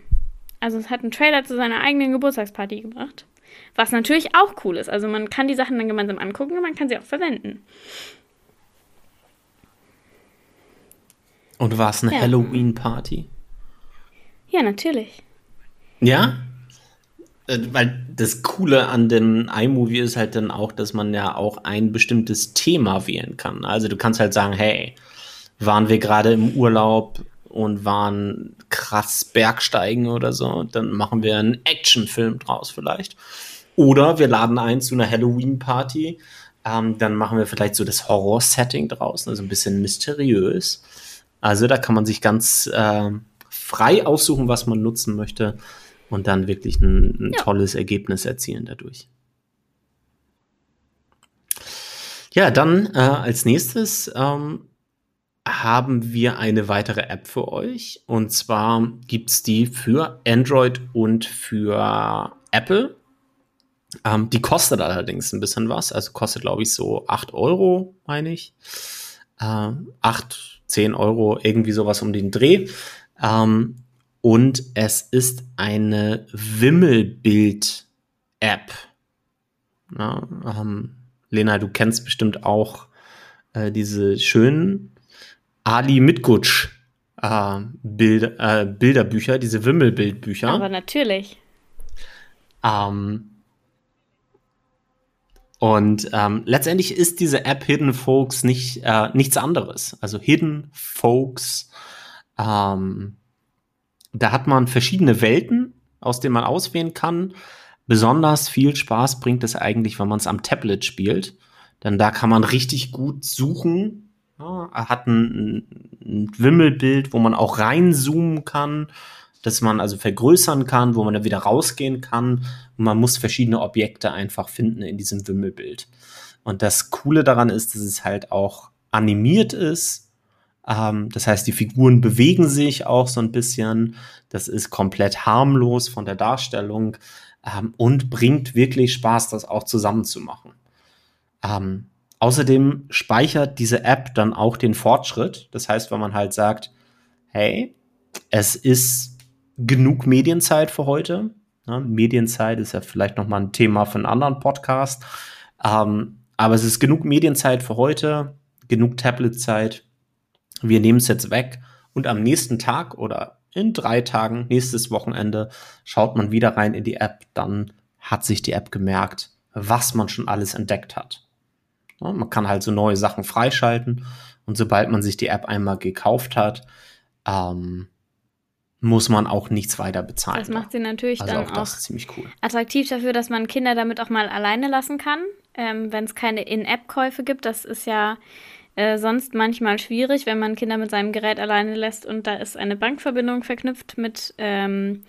Also es hat einen Trailer zu seiner eigenen Geburtstagsparty gemacht. Was natürlich auch cool ist. Also man kann die Sachen dann gemeinsam angucken und man kann sie auch verwenden. Und war es eine ja. Halloween-Party? Ja, natürlich. Ja? Äh, weil das Coole an dem iMovie ist halt dann auch, dass man ja auch ein bestimmtes Thema wählen kann. Also du kannst halt sagen, hey, waren wir gerade im Urlaub und waren krass Bergsteigen oder so, dann machen wir einen Actionfilm draus vielleicht. Oder wir laden ein zu einer Halloween-Party, ähm, dann machen wir vielleicht so das Horror-Setting draußen, also ein bisschen mysteriös. Also da kann man sich ganz äh, frei aussuchen, was man nutzen möchte und dann wirklich ein, ein ja. tolles Ergebnis erzielen dadurch. Ja, dann äh, als nächstes ähm, haben wir eine weitere App für euch. Und zwar gibt es die für Android und für Apple. Ähm, die kostet allerdings ein bisschen was. Also kostet, glaube ich, so 8 Euro, meine ich. Äh, 8, 10 Euro, irgendwie sowas um den Dreh. Ähm, und es ist eine Wimmelbild-App. ähm, Lena, du kennst bestimmt auch äh, diese schönen Ali Mitgutsch äh, Bild, äh, Bilderbücher, diese Wimmelbildbücher. Aber natürlich. Ähm, und ähm, letztendlich ist diese App Hidden Folks nicht äh, nichts anderes. Also Hidden Folks, ähm, da hat man verschiedene Welten, aus denen man auswählen kann. Besonders viel Spaß bringt es eigentlich, wenn man es am Tablet spielt. Denn da kann man richtig gut suchen ja, er hat ein, ein Wimmelbild, wo man auch reinzoomen kann, dass man also vergrößern kann, wo man dann wieder rausgehen kann. Und man muss verschiedene Objekte einfach finden in diesem Wimmelbild. Und das Coole daran ist, dass es halt auch animiert ist. Ähm, das heißt, die Figuren bewegen sich auch so ein bisschen. Das ist komplett harmlos von der Darstellung ähm, und bringt wirklich Spaß, das auch zusammen zu machen. Ähm, Außerdem speichert diese App dann auch den Fortschritt. Das heißt, wenn man halt sagt, hey, es ist genug Medienzeit für heute. Ne? Medienzeit ist ja vielleicht noch mal ein Thema für einen anderen Podcast. Ähm, aber es ist genug Medienzeit für heute, genug Tabletzeit. Wir nehmen es jetzt weg und am nächsten Tag oder in drei Tagen, nächstes Wochenende, schaut man wieder rein in die App. Dann hat sich die App gemerkt, was man schon alles entdeckt hat. Man kann halt so neue Sachen freischalten Und sobald man sich die App einmal gekauft hat, ähm, muss man auch nichts weiter bezahlen. Das macht sie natürlich also dann auch, auch ziemlich cool. attraktiv dafür, dass man Kinder damit auch mal alleine lassen kann, ähm, wenn es keine In-App-Käufe gibt. Das ist ja äh, sonst manchmal schwierig, wenn man Kinder mit seinem Gerät alleine lässt und da ist eine Bankverbindung verknüpft mit ähm,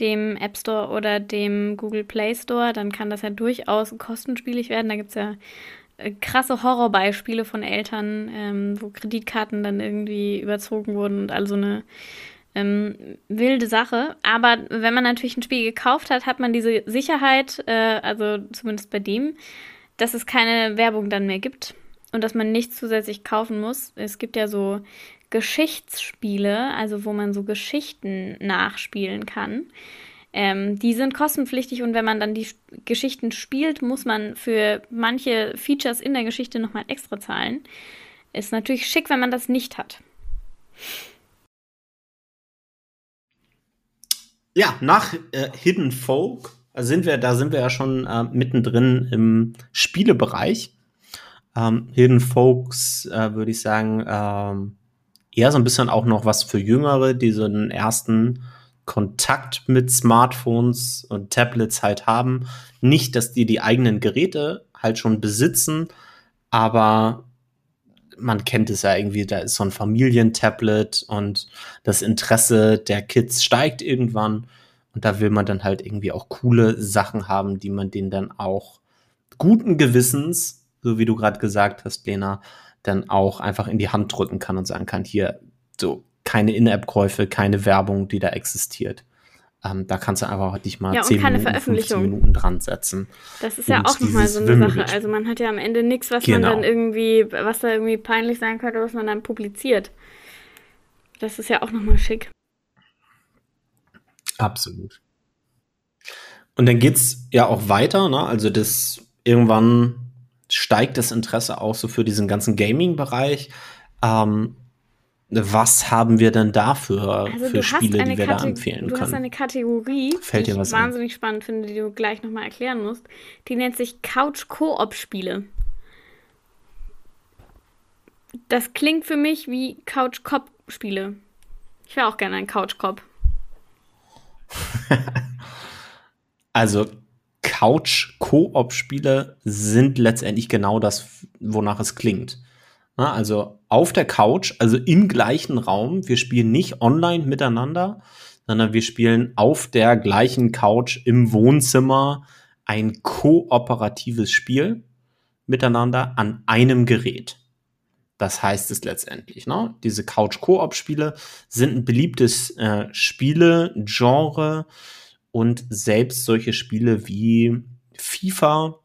dem App Store oder dem Google Play Store, dann kann das ja durchaus kostenspielig werden. Da gibt es ja krasse Horrorbeispiele von Eltern, ähm, wo Kreditkarten dann irgendwie überzogen wurden und also eine ähm, wilde Sache. Aber wenn man natürlich ein Spiel gekauft hat, hat man diese Sicherheit, äh, also zumindest bei dem, dass es keine Werbung dann mehr gibt und dass man nichts zusätzlich kaufen muss. Es gibt ja so Geschichtsspiele, also wo man so Geschichten nachspielen kann. Ähm, die sind kostenpflichtig und wenn man dann die Geschichten spielt, muss man für manche Features in der Geschichte nochmal extra zahlen. Ist natürlich schick, wenn man das nicht hat. Ja, nach äh, Hidden Folk sind wir, da sind wir ja schon äh, mittendrin im Spielebereich. Ähm, Hidden Folks, äh, würde ich sagen, ähm, eher so ein bisschen auch noch was für Jüngere, die so einen ersten Kontakt mit Smartphones und Tablets halt haben. Nicht, dass die die eigenen Geräte halt schon besitzen, aber man kennt es ja irgendwie, da ist so ein Familientablet und das Interesse der Kids steigt irgendwann. Und da will man dann halt irgendwie auch coole Sachen haben, die man denen dann auch guten Gewissens, so wie du gerade gesagt hast, Lena, dann auch einfach in die Hand drücken kann und sagen kann, hier, so, keine In-App-Käufe, keine Werbung, die da existiert. Ähm, da kannst du einfach dich mal ja, 10 Minuten, 15 Minuten dran setzen. Das ist ja auch nochmal so eine Sache. Also man hat ja am Ende nichts, was genau. man dann irgendwie, was da irgendwie peinlich sein könnte, was man dann publiziert. Das ist ja auch nochmal schick. Absolut. Und dann geht's ja auch weiter, ne? Also das irgendwann steigt das Interesse auch so für diesen ganzen Gaming-Bereich. Ähm, was haben wir denn dafür also für Spiele, die wir Kate da empfehlen du können? Du hast eine Kategorie, Fällt die ich wahnsinnig an? spannend finde, die du gleich nochmal erklären musst. Die nennt sich Couch-Koop-Spiele. Das klingt für mich wie Couch-Cop-Spiele. Ich wäre auch gerne ein Couch-Cop. also Couch-Koop-Spiele sind letztendlich genau das, wonach es klingt. Also auf der Couch, also im gleichen Raum. Wir spielen nicht online miteinander, sondern wir spielen auf der gleichen Couch im Wohnzimmer ein kooperatives Spiel miteinander an einem Gerät. Das heißt es letztendlich. Ne? Diese Couch-Koop-Spiele sind ein beliebtes äh, Spiele-Genre und selbst solche Spiele wie FIFA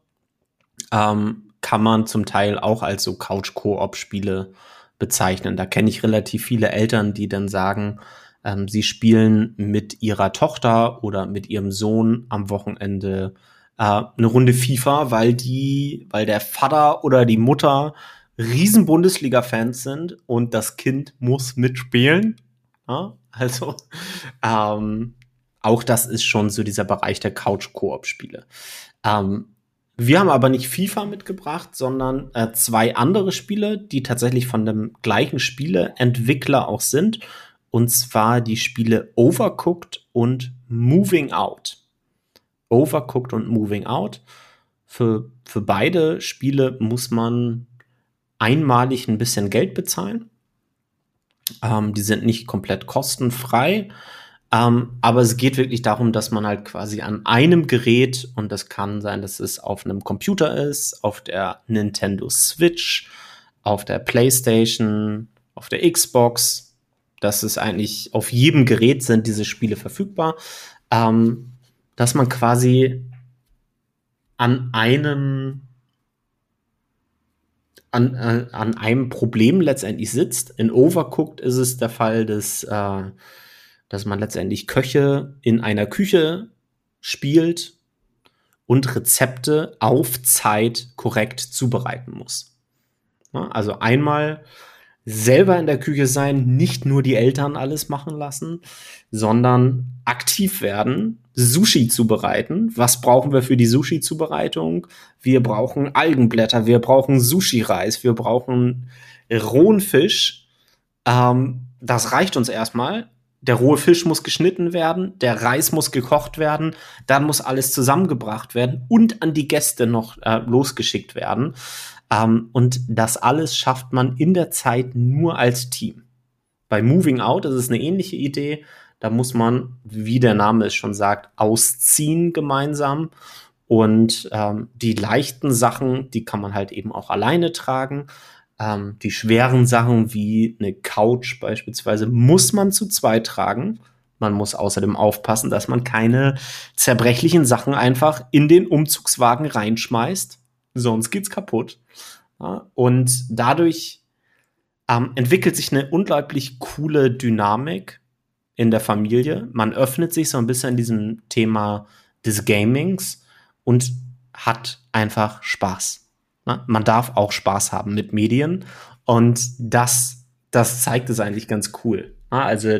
ähm, kann man zum Teil auch als so Couch-Koop-Spiele bezeichnen. Da kenne ich relativ viele Eltern, die dann sagen, ähm, sie spielen mit ihrer Tochter oder mit ihrem Sohn am Wochenende äh, eine Runde FIFA, weil die, weil der Vater oder die Mutter riesen Bundesliga-Fans sind und das Kind muss mitspielen. Ja, also ähm, auch das ist schon so dieser Bereich der Couch-Koop-Spiele. Ähm, wir haben aber nicht FIFA mitgebracht, sondern äh, zwei andere Spiele, die tatsächlich von dem gleichen Spieleentwickler auch sind. Und zwar die Spiele Overcooked und Moving Out. Overcooked und Moving Out. Für, für beide Spiele muss man einmalig ein bisschen Geld bezahlen. Ähm, die sind nicht komplett kostenfrei. Ähm, aber es geht wirklich darum, dass man halt quasi an einem Gerät, und das kann sein, dass es auf einem Computer ist, auf der Nintendo Switch, auf der PlayStation, auf der Xbox, dass es eigentlich auf jedem Gerät sind diese Spiele verfügbar, ähm, dass man quasi an einem an, äh, an einem Problem letztendlich sitzt. In Overcooked ist es der Fall, dass äh, dass man letztendlich Köche in einer Küche spielt und Rezepte auf Zeit korrekt zubereiten muss. Also einmal selber in der Küche sein, nicht nur die Eltern alles machen lassen, sondern aktiv werden, Sushi zubereiten. Was brauchen wir für die Sushi-Zubereitung? Wir brauchen Algenblätter, wir brauchen Sushi-Reis, wir brauchen rohen Fisch. Ähm, das reicht uns erstmal. Der rohe Fisch muss geschnitten werden, der Reis muss gekocht werden, dann muss alles zusammengebracht werden und an die Gäste noch äh, losgeschickt werden. Ähm, und das alles schafft man in der Zeit nur als Team. Bei Moving Out ist es eine ähnliche Idee. Da muss man, wie der Name es schon sagt, ausziehen gemeinsam. Und ähm, die leichten Sachen, die kann man halt eben auch alleine tragen. Ähm, die schweren Sachen wie eine Couch beispielsweise muss man zu zweit tragen. Man muss außerdem aufpassen, dass man keine zerbrechlichen Sachen einfach in den Umzugswagen reinschmeißt. Sonst geht's kaputt. Ja, und dadurch ähm, entwickelt sich eine unglaublich coole Dynamik in der Familie. Man öffnet sich so ein bisschen diesem Thema des Gamings und hat einfach Spaß. Ne? Man darf auch Spaß haben mit Medien und das, das zeigt es eigentlich ganz cool. Ne? Also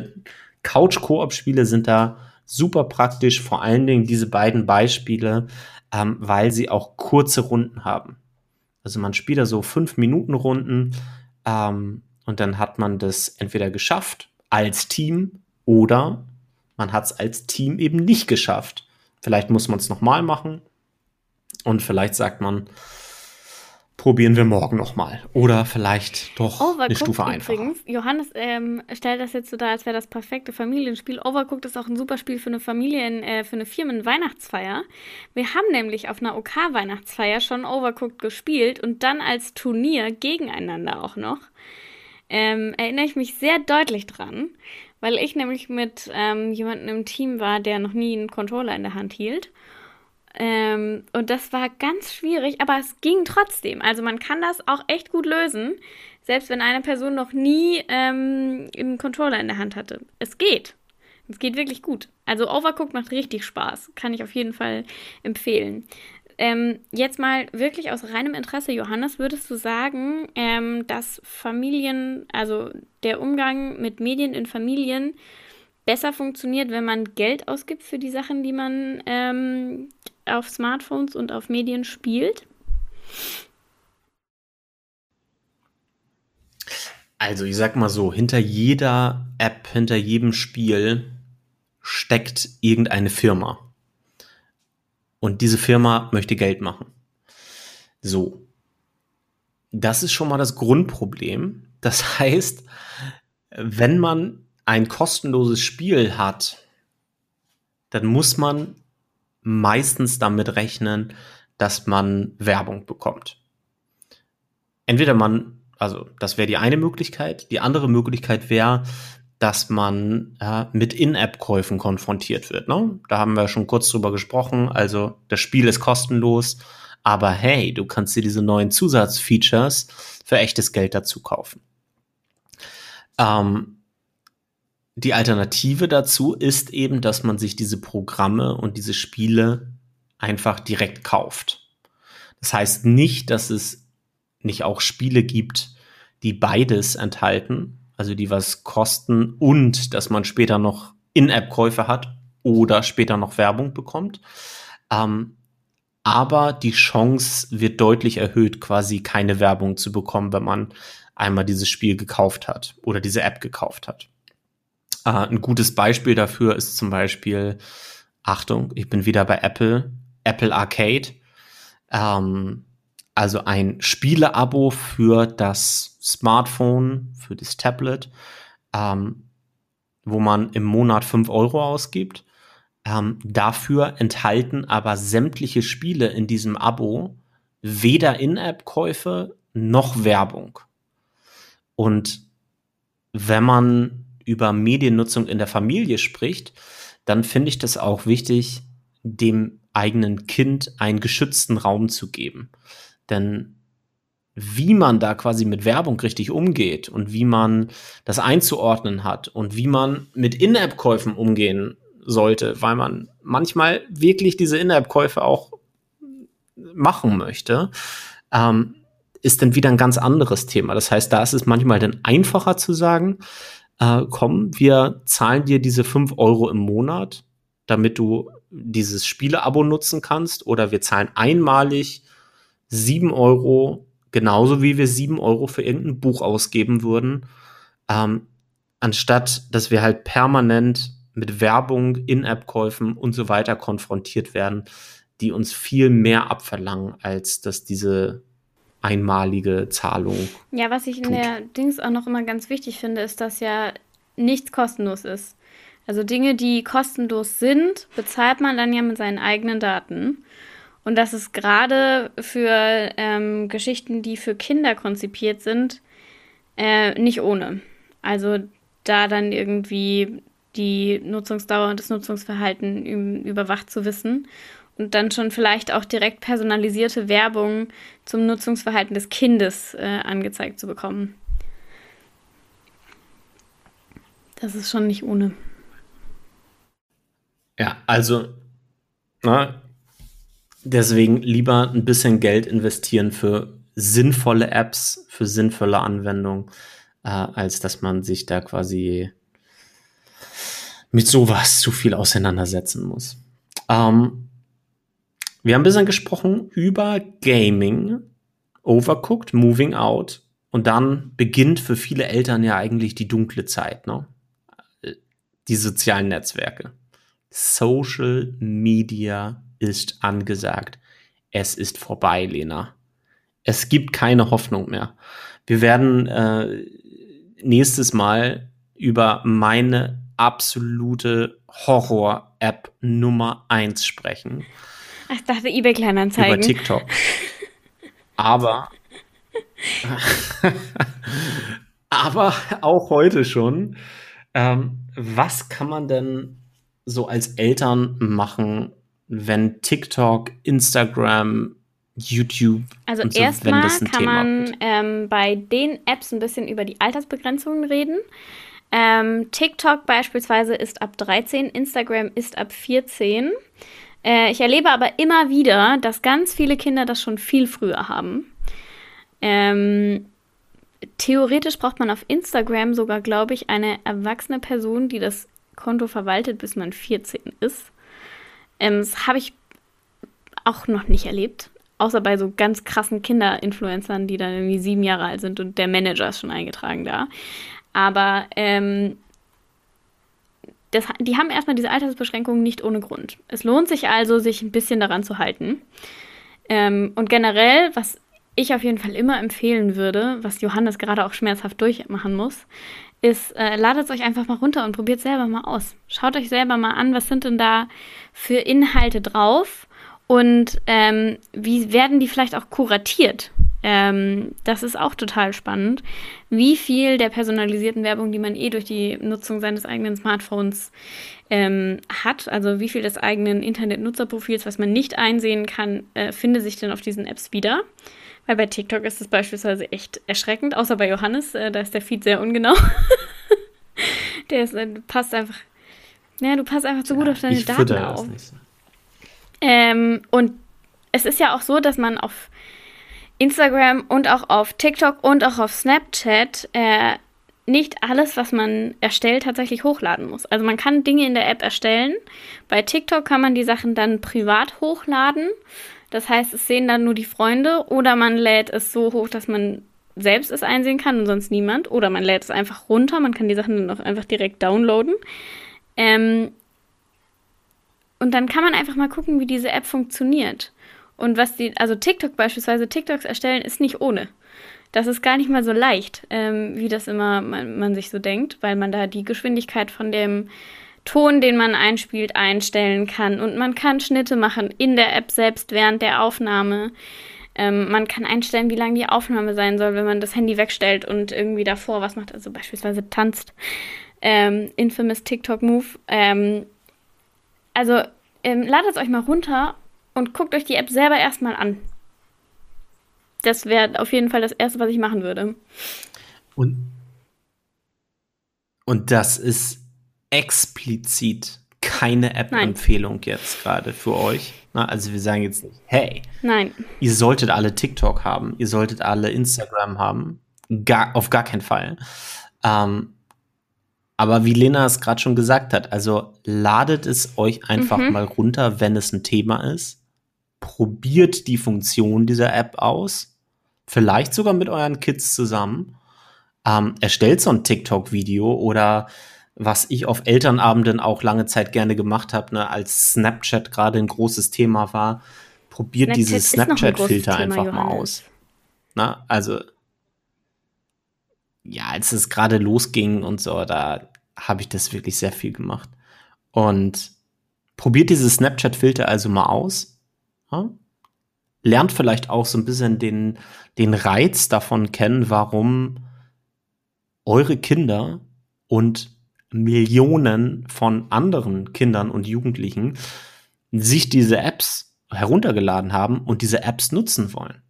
Couch-Koop-Spiele sind da super praktisch, vor allen Dingen diese beiden Beispiele, ähm, weil sie auch kurze Runden haben. Also man spielt da so fünf Minuten Runden ähm, und dann hat man das entweder geschafft als Team oder man hat es als Team eben nicht geschafft. Vielleicht muss man es nochmal machen und vielleicht sagt man, probieren wir morgen nochmal. Oder vielleicht doch Overcooked eine Stufe einfacher. Übrigens, Johannes ähm, stellt das jetzt so dar, als wäre das perfekte Familienspiel. Overcooked ist auch ein super Spiel für eine Familie, in, äh, für eine Firmen-Weihnachtsfeier. Wir haben nämlich auf einer OK-Weihnachtsfeier schon Overcooked gespielt und dann als Turnier gegeneinander auch noch. Ähm, erinnere ich mich sehr deutlich dran, weil ich nämlich mit ähm, jemandem im Team war, der noch nie einen Controller in der Hand hielt. Ähm, und das war ganz schwierig, aber es ging trotzdem. Also man kann das auch echt gut lösen, selbst wenn eine Person noch nie ähm, einen Controller in der Hand hatte. Es geht. Es geht wirklich gut. Also Overcooked macht richtig Spaß. Kann ich auf jeden Fall empfehlen. Ähm, jetzt mal wirklich aus reinem Interesse, Johannes, würdest du sagen, ähm, dass Familien, also der Umgang mit Medien in Familien besser funktioniert, wenn man Geld ausgibt für die Sachen, die man ähm, auf Smartphones und auf Medien spielt? Also, ich sag mal so, hinter jeder App, hinter jedem Spiel steckt irgendeine Firma. Und diese Firma möchte Geld machen. So. Das ist schon mal das Grundproblem. Das heißt, wenn man ein kostenloses Spiel hat, dann muss man meistens damit rechnen, dass man Werbung bekommt. Entweder man, also das wäre die eine Möglichkeit, die andere Möglichkeit wäre, dass man äh, mit In-App-Käufen konfrontiert wird. Ne? Da haben wir schon kurz drüber gesprochen. Also das Spiel ist kostenlos, aber hey, du kannst dir diese neuen Zusatzfeatures für echtes Geld dazu kaufen. Ähm, die Alternative dazu ist eben, dass man sich diese Programme und diese Spiele einfach direkt kauft. Das heißt nicht, dass es nicht auch Spiele gibt, die beides enthalten, also die was kosten und dass man später noch In-App-Käufe hat oder später noch Werbung bekommt. Ähm, aber die Chance wird deutlich erhöht, quasi keine Werbung zu bekommen, wenn man einmal dieses Spiel gekauft hat oder diese App gekauft hat. Äh, ein gutes Beispiel dafür ist zum Beispiel, Achtung, ich bin wieder bei Apple, Apple Arcade. Ähm, also ein Spiele-Abo für das Smartphone, für das Tablet, ähm, wo man im Monat 5 Euro ausgibt. Ähm, dafür enthalten aber sämtliche Spiele in diesem Abo weder In-App-Käufe noch Werbung. Und wenn man über Mediennutzung in der Familie spricht, dann finde ich das auch wichtig, dem eigenen Kind einen geschützten Raum zu geben. Denn wie man da quasi mit Werbung richtig umgeht und wie man das einzuordnen hat und wie man mit In-App-Käufen umgehen sollte, weil man manchmal wirklich diese In-App-Käufe auch machen möchte, ähm, ist dann wieder ein ganz anderes Thema. Das heißt, da ist es manchmal dann einfacher zu sagen, äh, komm, wir zahlen dir diese 5 Euro im Monat, damit du dieses Spieleabo nutzen kannst, oder wir zahlen einmalig 7 Euro Genauso wie wir sieben Euro für irgendein Buch ausgeben würden, ähm, anstatt dass wir halt permanent mit Werbung, In-App-Käufen und so weiter konfrontiert werden, die uns viel mehr abverlangen, als dass diese einmalige Zahlung. Ja, was ich tut. in der Dings auch noch immer ganz wichtig finde, ist, dass ja nichts kostenlos ist. Also Dinge, die kostenlos sind, bezahlt man dann ja mit seinen eigenen Daten. Und das ist gerade für ähm, Geschichten, die für Kinder konzipiert sind, äh, nicht ohne. Also da dann irgendwie die Nutzungsdauer und das Nutzungsverhalten überwacht zu wissen und dann schon vielleicht auch direkt personalisierte Werbung zum Nutzungsverhalten des Kindes äh, angezeigt zu bekommen. Das ist schon nicht ohne. Ja, also na, deswegen lieber ein bisschen Geld investieren für sinnvolle Apps, für sinnvolle Anwendungen, äh, als dass man sich da quasi mit sowas zu viel auseinandersetzen muss. Ähm, wir haben bisschen gesprochen über Gaming, Overcooked, Moving Out und dann beginnt für viele Eltern ja eigentlich die dunkle Zeit, ne? Die sozialen Netzwerke. Social Media ist angesagt. Es ist vorbei, Lena. Es gibt keine Hoffnung mehr. Wir werden äh, nächstes Mal über meine absolute Horror-App Nummer eins sprechen. Ich dachte eBay Kleinanzeigen. Über TikTok. Aber aber auch heute schon. Ähm, was kann man denn so als Eltern machen, wenn TikTok, Instagram, YouTube. Also so, erstmal kann Thema man ähm, bei den Apps ein bisschen über die Altersbegrenzungen reden. Ähm, TikTok beispielsweise ist ab 13, Instagram ist ab 14. Äh, ich erlebe aber immer wieder, dass ganz viele Kinder das schon viel früher haben. Ähm, theoretisch braucht man auf Instagram sogar, glaube ich, eine erwachsene Person, die das Konto verwaltet, bis man 14 ist. Ähm, das habe ich auch noch nicht erlebt. Außer bei so ganz krassen Kinder-Influencern, die dann irgendwie sieben Jahre alt sind und der Manager ist schon eingetragen da. Aber ähm, das, die haben erstmal diese Altersbeschränkungen nicht ohne Grund. Es lohnt sich also, sich ein bisschen daran zu halten. Ähm, und generell, was ich auf jeden Fall immer empfehlen würde, was Johannes gerade auch schmerzhaft durchmachen muss, ist, äh, ladet es euch einfach mal runter und probiert selber mal aus. Schaut euch selber mal an, was sind denn da für Inhalte drauf und ähm, wie werden die vielleicht auch kuratiert. Ähm, das ist auch total spannend, wie viel der personalisierten Werbung, die man eh durch die Nutzung seines eigenen Smartphones ähm, hat, also wie viel des eigenen Internet-Nutzerprofils, was man nicht einsehen kann, äh, finde sich denn auf diesen Apps wieder. Weil bei TikTok ist es beispielsweise echt erschreckend, außer bei Johannes, äh, da ist der Feed sehr ungenau. der ist, äh, passt einfach, ja, du passt einfach zu gut ja, auf deine Daten auf. So. Ähm, und es ist ja auch so, dass man auf Instagram und auch auf TikTok und auch auf Snapchat äh, nicht alles, was man erstellt, tatsächlich hochladen muss. Also man kann Dinge in der App erstellen. Bei TikTok kann man die Sachen dann privat hochladen. Das heißt, es sehen dann nur die Freunde oder man lädt es so hoch, dass man selbst es einsehen kann und sonst niemand. Oder man lädt es einfach runter, man kann die Sachen dann auch einfach direkt downloaden. Ähm und dann kann man einfach mal gucken, wie diese App funktioniert. Und was die, also TikTok beispielsweise, TikToks erstellen ist nicht ohne. Das ist gar nicht mal so leicht, ähm, wie das immer man, man sich so denkt, weil man da die Geschwindigkeit von dem Ton, den man einspielt, einstellen kann. Und man kann Schnitte machen in der App selbst während der Aufnahme. Ähm, man kann einstellen, wie lang die Aufnahme sein soll, wenn man das Handy wegstellt und irgendwie davor was macht, also beispielsweise tanzt. Ähm, infamous TikTok Move. Ähm, also ähm, ladet es euch mal runter und guckt euch die App selber erstmal an. Das wäre auf jeden Fall das Erste, was ich machen würde. Und, und das ist explizit keine App-Empfehlung jetzt gerade für euch. Na, also wir sagen jetzt nicht, hey, Nein. ihr solltet alle TikTok haben, ihr solltet alle Instagram haben. Gar, auf gar keinen Fall. Ähm, aber wie Lena es gerade schon gesagt hat, also ladet es euch einfach mhm. mal runter, wenn es ein Thema ist. Probiert die Funktion dieser App aus. vielleicht sogar mit euren Kids zusammen. Ähm, erstellt so ein TikTok-Video oder was ich auf Elternabenden auch lange Zeit gerne gemacht habe, ne, als Snapchat gerade ein großes Thema war, probiert Snapchat diese Snapchat-Filter ein einfach Johannes. mal aus. Na, also ja, als es gerade losging und so, da habe ich das wirklich sehr viel gemacht. Und probiert diese Snapchat-Filter also mal aus. Ja? Lernt vielleicht auch so ein bisschen den, den Reiz davon kennen, warum eure Kinder und Millionen von anderen Kindern und Jugendlichen sich diese Apps heruntergeladen haben und diese Apps nutzen wollen.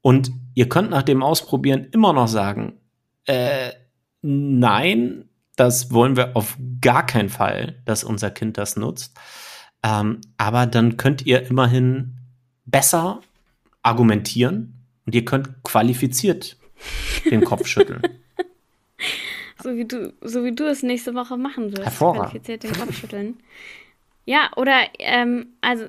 Und ihr könnt nach dem Ausprobieren immer noch sagen, äh, nein, das wollen wir auf gar keinen Fall, dass unser Kind das nutzt. Ähm, aber dann könnt ihr immerhin besser argumentieren und ihr könnt qualifiziert den Kopf schütteln. So wie du, so wie du es nächste Woche machen wirst. Hervorragend. Qualifiziert den Kopf schütteln. Ja, oder, ähm, also.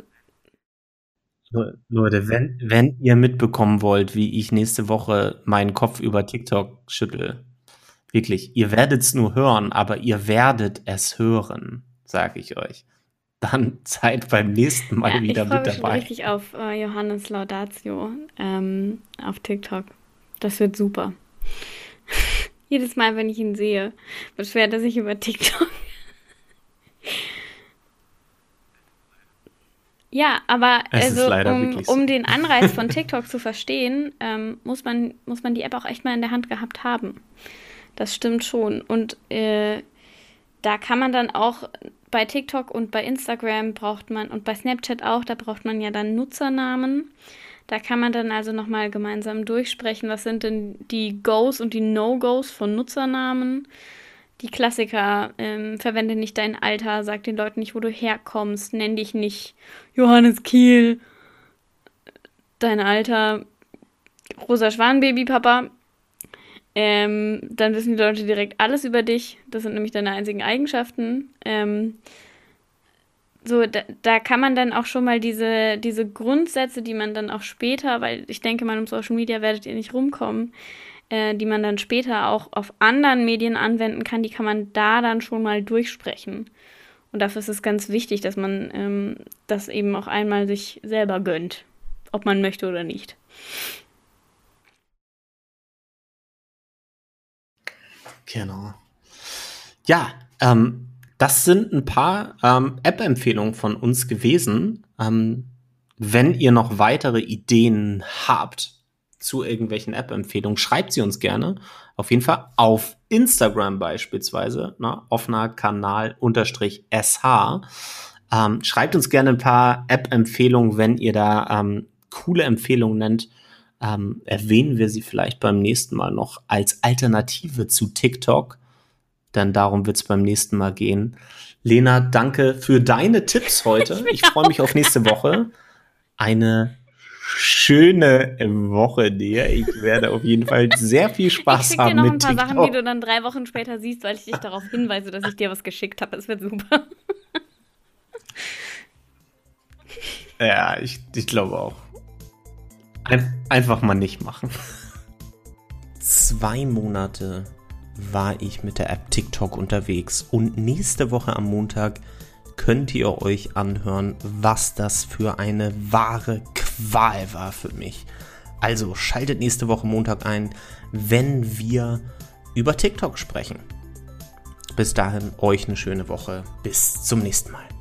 Leute, wenn, wenn ihr mitbekommen wollt, wie ich nächste Woche meinen Kopf über TikTok schüttel, wirklich, ihr werdet es nur hören, aber ihr werdet es hören, sage ich euch. Dann seid beim nächsten Mal ja, wieder mit dabei. Ich freue mich richtig auf äh, Johannes Laudatio ähm, auf TikTok. Das wird super. Jedes Mal, wenn ich ihn sehe, beschwert er sich über TikTok. ja, aber also, um, um, den Anreiz von TikTok zu verstehen, ähm, muss, man, muss man die App auch echt mal in der Hand gehabt haben. Das stimmt schon. Und äh, da kann man dann auch bei TikTok und bei Instagram braucht man und bei Snapchat auch, da braucht man ja dann Nutzernamen. Da kann man dann also nochmal gemeinsam durchsprechen, was sind denn die Goes und die No-Goes von Nutzernamen. Die Klassiker, ähm, verwende nicht dein Alter, sag den Leuten nicht, wo du herkommst, nenn dich nicht Johannes Kiel, dein Alter, rosa Schwanbaby-Papa. Ähm, dann wissen die Leute direkt alles über dich. Das sind nämlich deine einzigen Eigenschaften. Ähm, so, da, da, kann man dann auch schon mal diese, diese Grundsätze, die man dann auch später, weil ich denke mal, um Social Media werdet ihr nicht rumkommen, äh, die man dann später auch auf anderen Medien anwenden kann, die kann man da dann schon mal durchsprechen. Und dafür ist es ganz wichtig, dass man ähm, das eben auch einmal sich selber gönnt, ob man möchte oder nicht. Genau. Ja, ähm, das sind ein paar ähm, App-Empfehlungen von uns gewesen. Ähm, wenn ihr noch weitere Ideen habt zu irgendwelchen App-Empfehlungen, schreibt sie uns gerne. Auf jeden Fall auf Instagram beispielsweise, ne, offener Kanal unterstrich SH. Ähm, schreibt uns gerne ein paar App-Empfehlungen, wenn ihr da ähm, coole Empfehlungen nennt. Ähm, erwähnen wir sie vielleicht beim nächsten Mal noch als Alternative zu TikTok denn darum wird es beim nächsten Mal gehen. Lena, danke für deine Tipps heute. Ich, ich freue mich auf nächste Woche. Eine schöne Woche dir. Ich werde auf jeden Fall sehr viel Spaß ich haben dir noch ein paar Sachen, die du dann drei Wochen später siehst, weil ich dich darauf hinweise, dass ich dir was geschickt habe. Es wird super. Ja, ich, ich glaube auch. Ein, einfach mal nicht machen. Zwei Monate war ich mit der App TikTok unterwegs und nächste Woche am Montag könnt ihr euch anhören, was das für eine wahre Qual war für mich. Also schaltet nächste Woche Montag ein, wenn wir über TikTok sprechen. Bis dahin euch eine schöne Woche. Bis zum nächsten Mal.